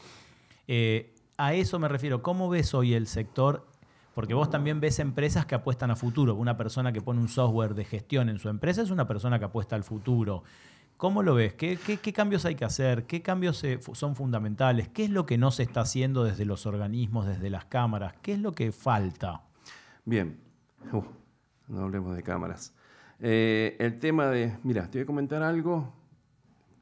Eh, a eso me refiero. ¿Cómo ves hoy el sector? Porque vos también ves empresas que apuestan a futuro. Una persona que pone un software de gestión en su empresa es una persona que apuesta al futuro. ¿Cómo lo ves? ¿Qué, cambios hay que hacer? ¿Qué cambios son fundamentales? ¿Qué es lo que no se está haciendo desde los organismos, desde las cámaras? ¿Qué es lo que falta? Bien, no hablemos de cámaras. Eh, el tema de, mira, te voy a comentar algo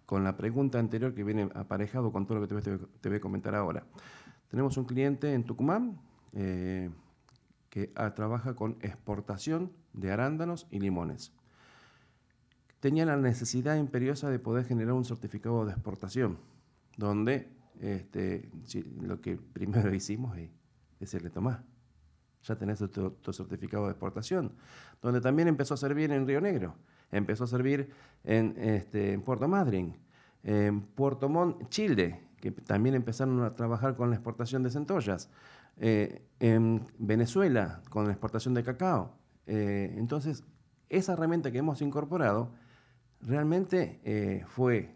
con la pregunta anterior que viene aparejado con todo lo que te, voy a comentar ahora. Tenemos un cliente en Tucumán eh, que ah, trabaja con exportación de arándanos y limones. Tenía la necesidad imperiosa de poder generar un certificado de exportación, donde este, lo que primero hicimos es decirle, Tomás, ya tenés tu, certificado de exportación, donde también empezó a servir en Río Negro, empezó a servir en, este, en Puerto Madryn, en Puerto Montt, Chile, que también empezaron a trabajar con la exportación de centollas, eh, en Venezuela con la exportación de cacao. Eh, entonces, esa herramienta que hemos incorporado realmente eh, fue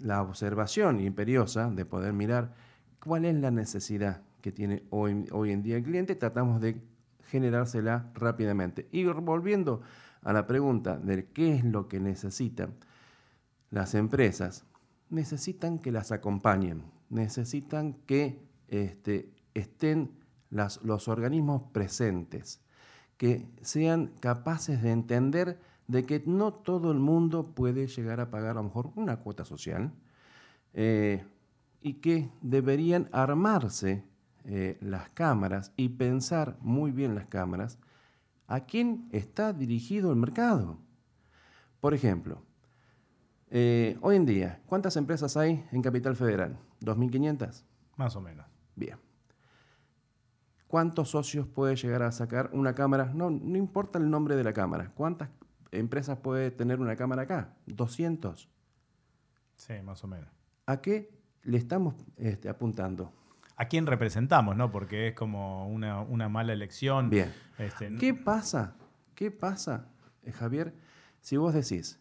la observación imperiosa de poder mirar cuál es la necesidad que tiene hoy, hoy en día el cliente, tratamos de generársela rápidamente. Y volviendo a la pregunta de qué es lo que necesitan las empresas, necesitan que las acompañen, necesitan que este, estén los organismos presentes, que sean capaces de entender de que no todo el mundo puede llegar a pagar a lo mejor una cuota social eh, y que deberían armarse eh, las cámaras y pensar muy bien las cámaras a quién está dirigido el mercado. Por ejemplo, eh, hoy en día, ¿cuántas empresas hay en Capital Federal? ¿2.500? Más o menos. Bien. ¿Cuántos socios puede llegar a sacar una cámara? No, no importa el nombre de la cámara. ¿Cuántas empresas puede tener una cámara acá? ¿200? Sí, más o menos. ¿A qué le estamos este, apuntando? ¿A quién representamos, no? Porque es como una, mala elección. Bien. Este, ¿Qué pasa? ¿Qué pasa, eh, Javier, si vos decís,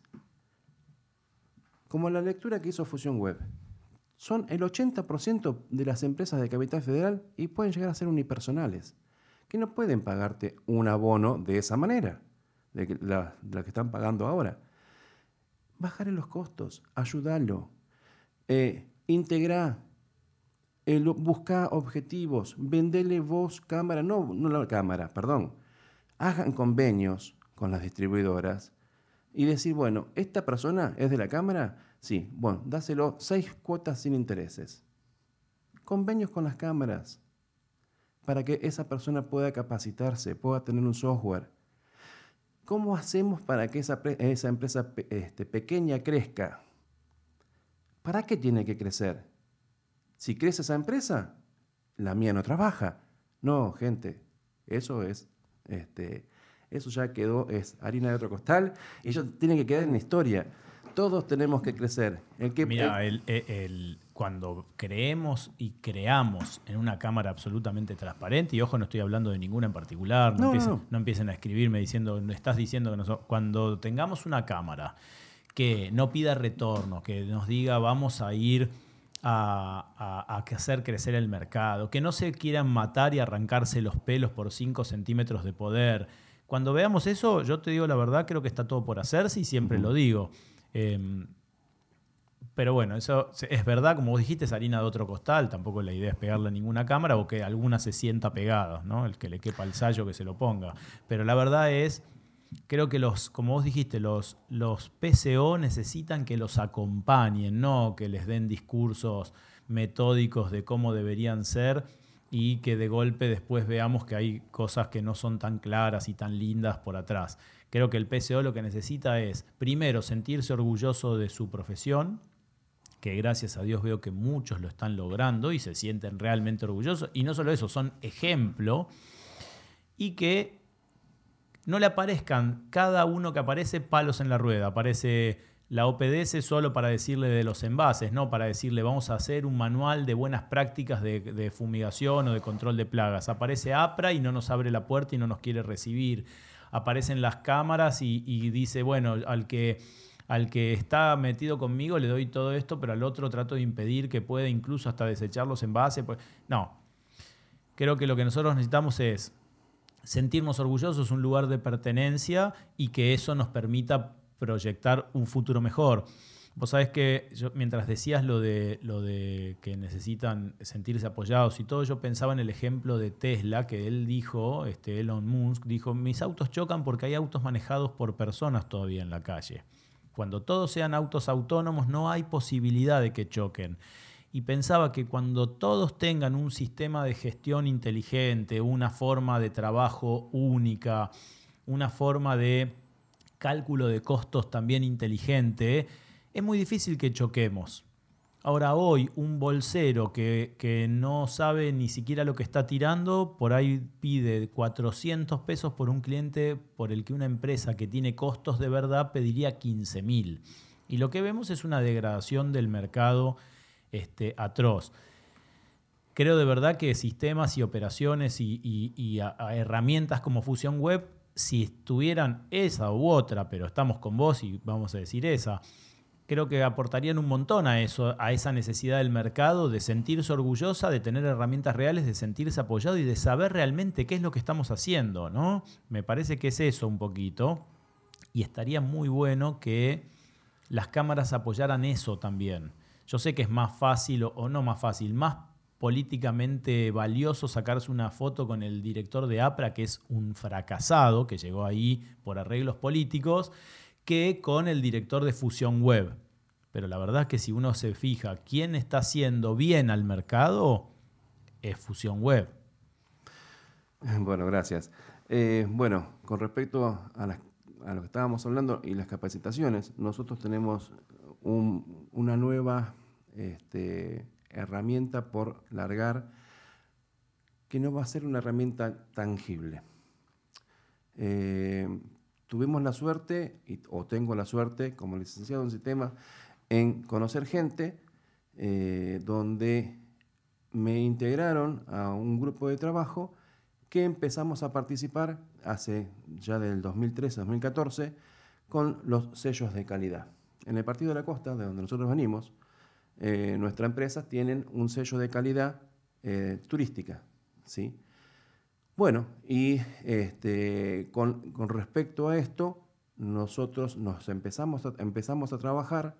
como la lectura que hizo Fusión Web, son el 80% de las empresas de capital federal y pueden llegar a ser unipersonales, que no pueden pagarte un abono de esa manera, de la, que están pagando ahora. Bajar los costos, ayudarlo, eh, integrar, buscar objetivos, venderle voz, cámara, no, no la cámara, perdón. Hagan convenios con las distribuidoras y decir, bueno, esta persona es de la cámara, sí, bueno, dáselo seis cuotas sin intereses. Convenios con las cámaras para que esa persona pueda capacitarse, pueda tener un software. ¿Cómo hacemos para que esa, esa empresa este, pequeña crezca? ¿Para qué tiene que crecer? Si crece esa empresa, la mía no trabaja. No, gente, eso es este, eso ya quedó, es harina de otro costal, y eso tiene que quedar en la historia. Todos tenemos que crecer. El que, Mira, cuando creemos y creamos en una cámara absolutamente transparente, y ojo, no estoy hablando de ninguna en particular, no, empiecen, a escribirme diciendo, no estás diciendo que nosotros, cuando tengamos una cámara que no pida retorno, que nos diga vamos a ir a, a, hacer crecer el mercado, que no se quieran matar y arrancarse los pelos por 5 centímetros de poder, cuando veamos eso, yo te digo la verdad, creo que está todo por hacerse y siempre lo digo. Em, pero bueno, eso es verdad, como vos dijiste, es harina de otro costal, tampoco la idea es pegarle a ninguna cámara o que alguna se sienta pegada, ¿no? El que le quepa el sallo que se lo ponga. Pero la verdad es, creo que los, como vos dijiste, los, los PCO necesitan que los acompañen, no que les den discursos metódicos de cómo deberían ser y que de golpe después veamos que hay cosas que no son tan claras y tan lindas por atrás. Creo que el PCO lo que necesita es, primero, sentirse orgulloso de su profesión, que gracias a Dios veo que muchos lo están logrando y se sienten realmente orgullosos, y no solo eso, son ejemplo, y que no le aparezcan cada uno que aparece palos en la rueda, aparece la OPDS solo para decirle de los envases, no para decirle vamos a hacer un manual de buenas prácticas de, fumigación o de control de plagas. Aparece APRA y no nos abre la puerta y no nos quiere recibir. Aparecen las cámaras y, dice, bueno, al que, al que está metido conmigo le doy todo esto, pero al otro trato de impedir que pueda incluso hasta desechar los envases. Pues, no, creo que lo que nosotros necesitamos es sentirnos orgullosos, un lugar de pertenencia y que eso nos permita proyectar un futuro mejor. Vos sabés que yo, mientras decías lo de, lo de que necesitan sentirse apoyados y todo, yo pensaba en el ejemplo de Tesla, que él dijo, este Elon Musk, dijo, mis autos chocan porque hay autos manejados por personas todavía en la calle. Cuando todos sean autos autónomos no hay posibilidad de que choquen. Y pensaba que cuando todos tengan un sistema de gestión inteligente, una forma de trabajo única, una forma de cálculo de costos también inteligente, es muy difícil que choquemos. Ahora hoy un bolsero que, que, no sabe ni siquiera lo que está tirando, por ahí pide 400 pesos por un cliente por el que una empresa que tiene costos de verdad pediría 15 mil. Y lo que vemos es una degradación del mercado este, atroz. Creo de verdad que sistemas y operaciones y, herramientas como Fusion Web, si estuvieran esa u otra, pero estamos con vos y vamos a decir esa, creo que aportarían un montón a eso, a esa necesidad del mercado de sentirse orgullosa, de tener herramientas reales, de sentirse apoyado y de saber realmente qué es lo que estamos haciendo, ¿no? Me parece que es eso un poquito. Y estaría muy bueno que las cámaras apoyaran eso también. Yo sé que es más fácil o, no más fácil, más políticamente valioso sacarse una foto con el director de APRA, que es un fracasado, que llegó ahí por arreglos políticos, que con el director de Fusión Web. Pero la verdad es que si uno se fija quién está haciendo bien al mercado, es Fusión Web. Bueno, gracias. Eh, bueno, con respecto a, lo que estábamos hablando y las capacitaciones, nosotros tenemos una nueva este, herramienta por largar que no va a ser una herramienta tangible. Eh, tuvimos la suerte, o tengo la suerte como licenciado en sistema, en conocer gente eh, donde me integraron a un grupo de trabajo que empezamos a participar hace ya del 2013-2014 con los sellos de calidad. En el Partido de la Costa, de donde nosotros venimos, eh, nuestras empresas tienen un sello de calidad eh, turística. ¿sí? Bueno, y este, con, respecto a esto, nosotros nos empezamos a, empezamos a trabajar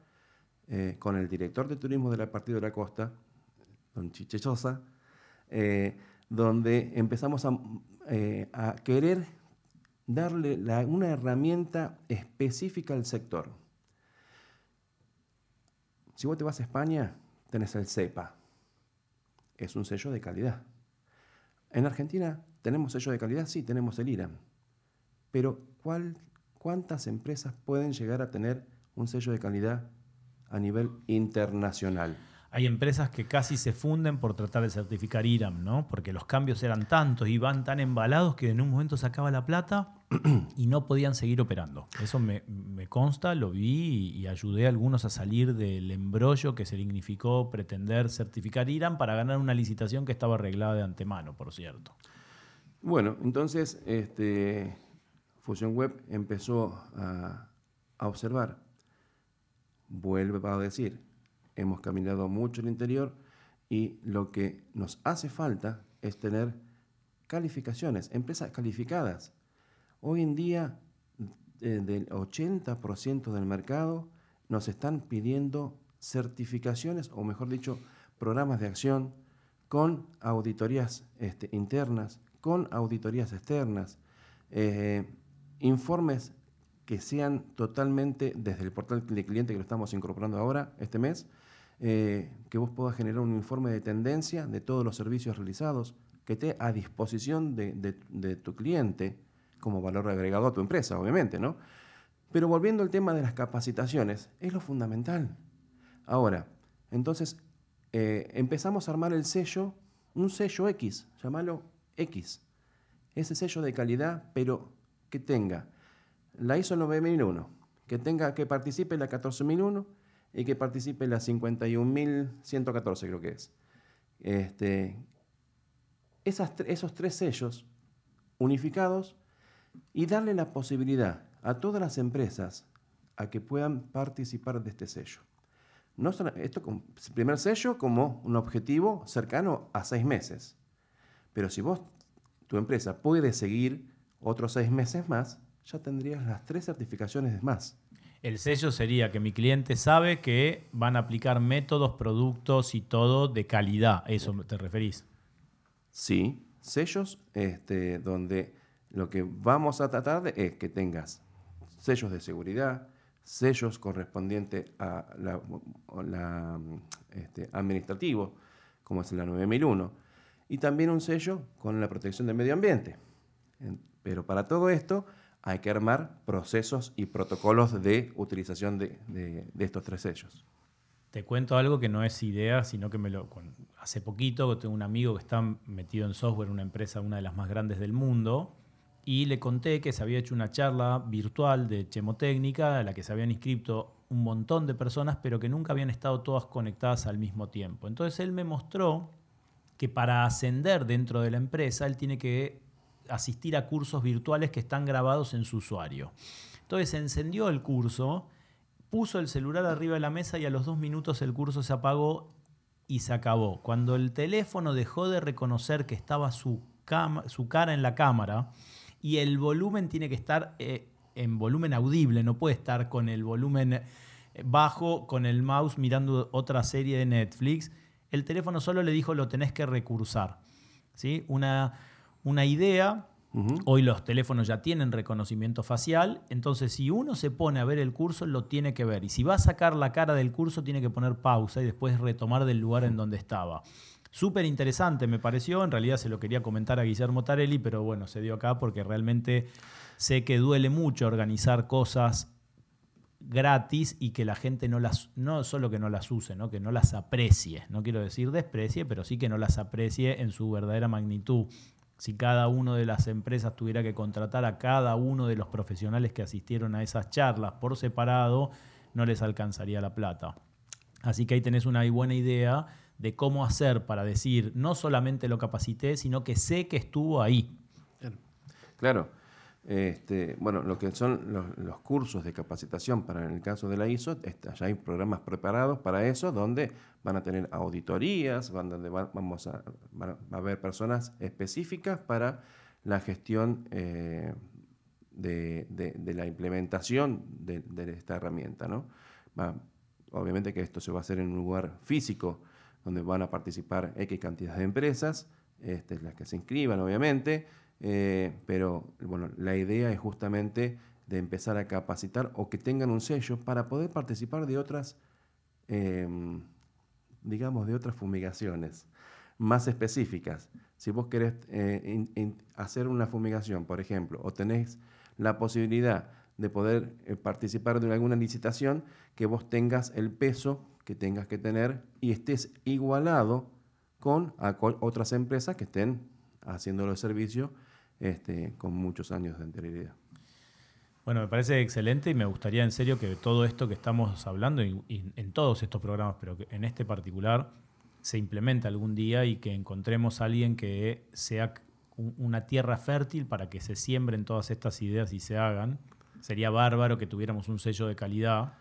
eh, con el director de turismo del Partido de la Costa, don Chichechosa, eh, donde empezamos a, eh, querer darle una herramienta específica al sector. Si vos te vas a España, tenés el CEPA. Es un sello de calidad. En Argentina ¿Tenemos sello de calidad? Sí, tenemos el IRAM. Pero ¿cuántas empresas pueden llegar a tener un sello de calidad a nivel internacional? Hay empresas que casi se funden por tratar de certificar IRAM, ¿no? Porque los cambios eran tantos y van tan embalados que en un momento sacaba la plata y no podían seguir operando. Eso me, consta, lo vi y, ayudé a algunos a salir del embrollo que significó pretender certificar IRAM para ganar una licitación que estaba arreglada de antemano, por cierto. Bueno, entonces este, Fusion Web empezó a, observar, vuelve a decir, hemos caminado mucho el interior y lo que nos hace falta es tener calificaciones, empresas calificadas. Hoy en día, del 80% del mercado nos están pidiendo certificaciones, o mejor dicho, programas de acción con auditorías este, internas, con auditorías externas, eh, informes que sean totalmente desde el portal de cliente que lo estamos incorporando ahora, este mes, eh, que vos puedas generar un informe de tendencia de todos los servicios realizados, que esté a disposición de, tu cliente como valor agregado a tu empresa, obviamente, ¿no? Pero volviendo al tema de las capacitaciones, es lo fundamental. Ahora, entonces, eh, empezamos a armar el sello, un sello X, llámalo X. Ese sello de calidad, pero que tenga la ISO 9001, que tenga que participe la 14001 y que participe la 51114, creo que es. Este, esos tres sellos unificados y darle la posibilidad a todas las empresas a que puedan participar de este sello. No esto primer sello como un objetivo cercano a seis meses. Pero si vos tu empresa puede seguir otros seis meses más, ya tendrías las tres certificaciones más. El sello sería que mi cliente sabe que van a aplicar métodos, productos y todo de calidad. ¿Eso te referís? Sí, sellos este, donde lo que vamos a tratar es que tengas sellos de seguridad, sellos correspondientes a la, este, administrativo, como es la 9001 y también un sello con la protección del medio ambiente. Pero para todo esto hay que armar procesos y protocolos de utilización de, estos tres sellos. Te cuento algo que no es idea, sino que me lo hace poquito tengo un amigo que está metido en software, una empresa, una de las más grandes del mundo, y le conté que se había hecho una charla virtual de chemotécnica a la que se habían inscrito un montón de personas, pero que nunca habían estado todas conectadas al mismo tiempo. Entonces él me mostró que para ascender dentro de la empresa, él tiene que asistir a cursos virtuales que están grabados en su usuario. Entonces encendió el curso, puso el celular arriba de la mesa y a los dos minutos el curso se apagó y se acabó. Cuando el teléfono dejó de reconocer que estaba su, cara en la cámara y el volumen tiene que estar eh, en volumen audible, no puede estar con el volumen eh, bajo, con el mouse mirando otra serie de Netflix, el teléfono solo le dijo lo tenés que recursar. ¿sí? Una, una idea. Hoy los teléfonos ya tienen reconocimiento facial, entonces si uno se pone a ver el curso, lo tiene que ver. Y si va a sacar la cara del curso, tiene que poner pausa y después retomar del lugar en donde estaba. Súper interesante me pareció, en realidad se lo quería comentar a Guillermo Tarelli, pero bueno, se dio acá porque realmente sé que duele mucho organizar cosas gratis y que la gente no las, no solo que no las use, ¿no? que no las aprecie. No quiero decir desprecie, pero sí que no las aprecie en su verdadera magnitud. Si cada una de las empresas tuviera que contratar a cada uno de los profesionales que asistieron a esas charlas por separado, no les alcanzaría la plata. Así que ahí tenés una buena idea de cómo hacer para decir, no solamente lo capacité, sino que sé que estuvo ahí. Claro. Este, bueno, lo que son los, cursos de capacitación para el caso de la ISO, ya hay programas preparados para eso, donde van a tener auditorías, donde vamos a, a haber personas específicas para la gestión eh, de, la implementación de, esta herramienta. ¿no? obviamente que esto se va a hacer en un lugar físico, donde van a participar X cantidad de empresas, este, las que se inscriban, obviamente eh, pero bueno, la idea es justamente de empezar a capacitar o que tengan un sello para poder participar de otras, em, digamos, de otras fumigaciones más específicas. Si vos querés eh, hacer una fumigación, por ejemplo, o tenés la posibilidad de poder eh, participar de alguna licitación, que vos tengas el peso que tengas que tener y estés igualado con otras empresas que estén haciendo los servicios este, con muchos años de anterioridad. Bueno, me parece excelente y me gustaría en serio que todo esto que estamos hablando, y, en todos estos programas, pero en este particular, se implemente algún día y que encontremos a alguien que sea una tierra fértil para que se siembren todas estas ideas y se hagan. Sería bárbaro que tuviéramos un sello de calidad.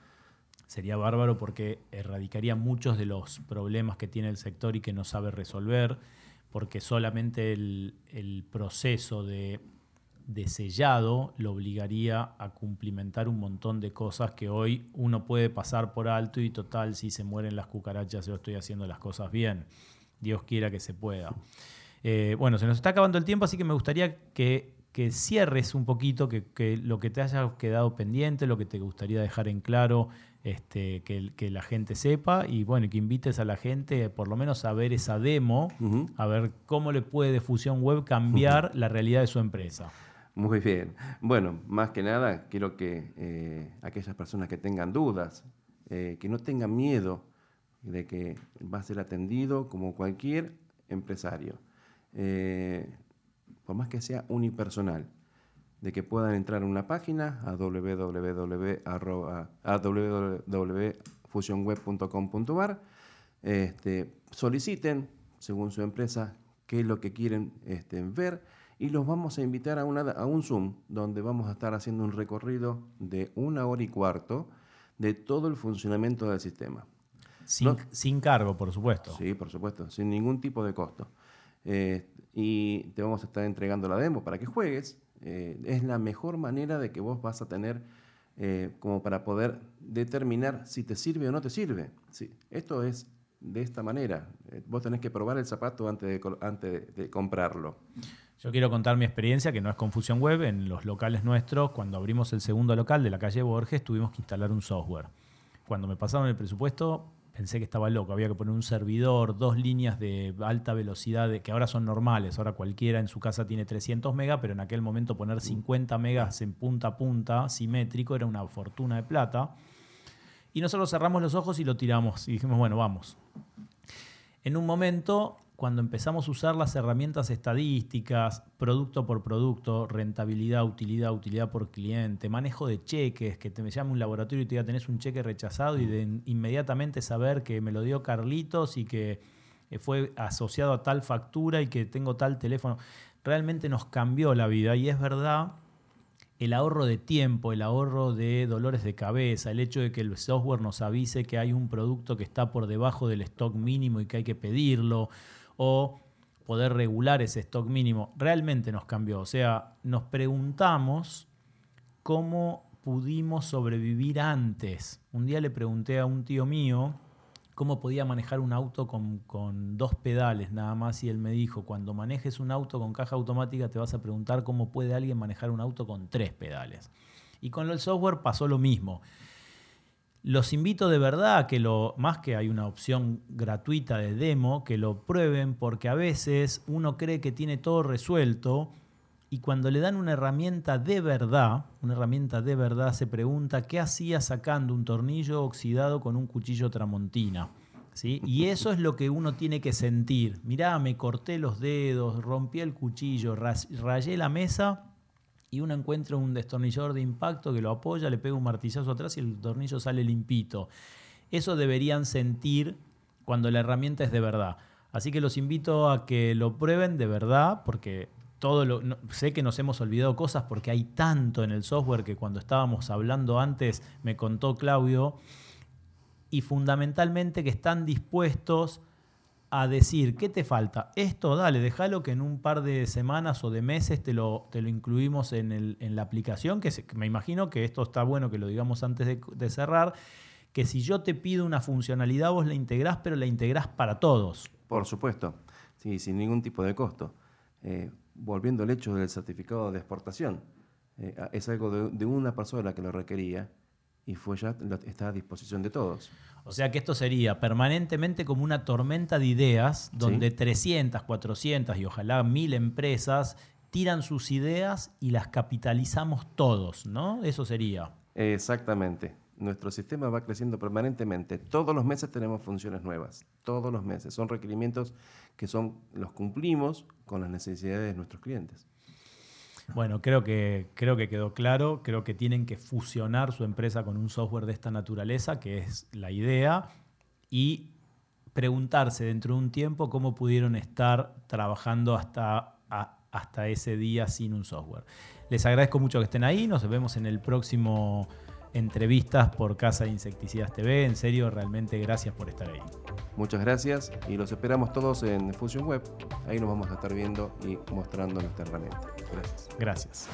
Sería bárbaro porque erradicaría muchos de los problemas que tiene el sector y que no sabe resolver porque solamente el, proceso de, sellado lo obligaría a cumplimentar un montón de cosas que hoy uno puede pasar por alto y total, si se mueren las cucarachas, yo estoy haciendo las cosas bien. Dios quiera que se pueda. Eh, bueno, se nos está acabando el tiempo, así que me gustaría que, cierres un poquito, que, que, lo que te haya quedado pendiente, lo que te gustaría dejar en claro este, que, la gente sepa y bueno, que invites a la gente por lo menos a ver esa demo, a ver cómo le puede Fusión Web cambiar la realidad de su empresa. Muy bien. Bueno, más que nada, quiero que eh, aquellas personas que tengan dudas, eh, que no tengan miedo de que va a ser atendido como cualquier empresario, eh, por más que sea unipersonal de que puedan entrar a una página a www.fusionweb.com.ar, este, soliciten, según su empresa, qué es lo que quieren este, ver y los vamos a invitar a, una, a un Zoom donde vamos a estar haciendo un recorrido de una hora y cuarto de todo el funcionamiento del sistema. Sin, sin cargo, por supuesto. Sí, por supuesto, sin ningún tipo de costo. Eh, y te vamos a estar entregando la demo para que juegues eh, es la mejor manera de que vos vas a tener eh, como para poder determinar si te sirve o no te sirve. Sí, esto es de esta manera. Eh, vos tenés que probar el zapato antes de, antes de, comprarlo. Yo quiero contar mi experiencia, que no es confusión web. En los locales nuestros, cuando abrimos el segundo local de la calle Borges, tuvimos que instalar un software. Cuando me pasaron el presupuesto, pensé que estaba loco. Había que poner un servidor, dos líneas de alta velocidad, que ahora son normales. Ahora cualquiera en su casa tiene 300 megas, pero en aquel momento poner 50 megas en punta a punta, simétrico, era una fortuna de plata. Y nosotros cerramos los ojos y lo tiramos. Y dijimos, bueno, vamos. En un momento cuando empezamos a usar las herramientas estadísticas, producto por producto, rentabilidad, utilidad, utilidad por cliente, manejo de cheques, que te me llame un laboratorio y te diga tenés un cheque rechazado y de inmediatamente saber que me lo dio Carlitos y que eh, fue asociado a tal factura y que tengo tal teléfono, realmente nos cambió la vida y es verdad el ahorro de tiempo, el ahorro de dolores de cabeza, el hecho de que el software nos avise que hay un producto que está por debajo del stock mínimo y que hay que pedirlo, o poder regular ese stock mínimo, realmente nos cambió. O sea, nos preguntamos cómo pudimos sobrevivir antes. Un día le pregunté a un tío mío cómo podía manejar un auto con, con, dos pedales nada más y él me dijo, cuando manejes un auto con caja automática te vas a preguntar cómo puede alguien manejar un auto con tres pedales. Y con el software pasó lo mismo. Los invito de verdad a que lo, más que hay una opción gratuita de demo, que lo prueben porque a veces uno cree que tiene todo resuelto y cuando le dan una herramienta de verdad, una herramienta de verdad, se pregunta qué hacía sacando un tornillo oxidado con un cuchillo tramontina. ¿Sí? Y eso es lo que uno tiene que sentir. Mirá, me corté los dedos, rompí el cuchillo, rayé la mesa y uno encuentra un destornillador de impacto que lo apoya, le pega un martillazo atrás y el tornillo sale limpito. Eso deberían sentir cuando la herramienta es de verdad. Así que los invito a que lo prueben de verdad, porque todo lo, sé que nos hemos olvidado cosas porque hay tanto en el software que cuando estábamos hablando antes me contó Claudio, y fundamentalmente que están dispuestos a decir, ¿qué te falta? Esto, dale, déjalo que en un par de semanas o de meses te lo, te lo incluimos en, la aplicación, que, me imagino que esto está bueno que lo digamos antes de, cerrar, que si yo te pido una funcionalidad vos la integrás, pero la integrás para todos. Por supuesto, sí, sin ningún tipo de costo. Eh, volviendo al hecho del certificado de exportación, eh, es algo de, de, una persona que lo requería y fue ya está a disposición de todos. O sea que esto sería permanentemente como una tormenta de ideas donde 300, 400 y ojalá mil empresas tiran sus ideas y las capitalizamos todos, ¿no? Eso sería. Exactamente. Nuestro sistema va creciendo permanentemente. Todos los meses tenemos funciones nuevas. Todos los meses. Son requerimientos que son, los cumplimos con las necesidades de nuestros clientes. Bueno, creo que, creo que quedó claro. Creo que tienen que fusionar su empresa con un software de esta naturaleza, que es la idea, y preguntarse dentro de un tiempo cómo pudieron estar trabajando hasta, hasta ese día sin un software. Les agradezco mucho que estén ahí. Nos vemos en el próximo entrevistas por Casa de Insecticidas TV. En serio, realmente gracias por estar ahí. Muchas gracias y los esperamos todos en Fusion Web. Ahí nos vamos a estar viendo y mostrando nuestra herramienta. Gracias. Gracias.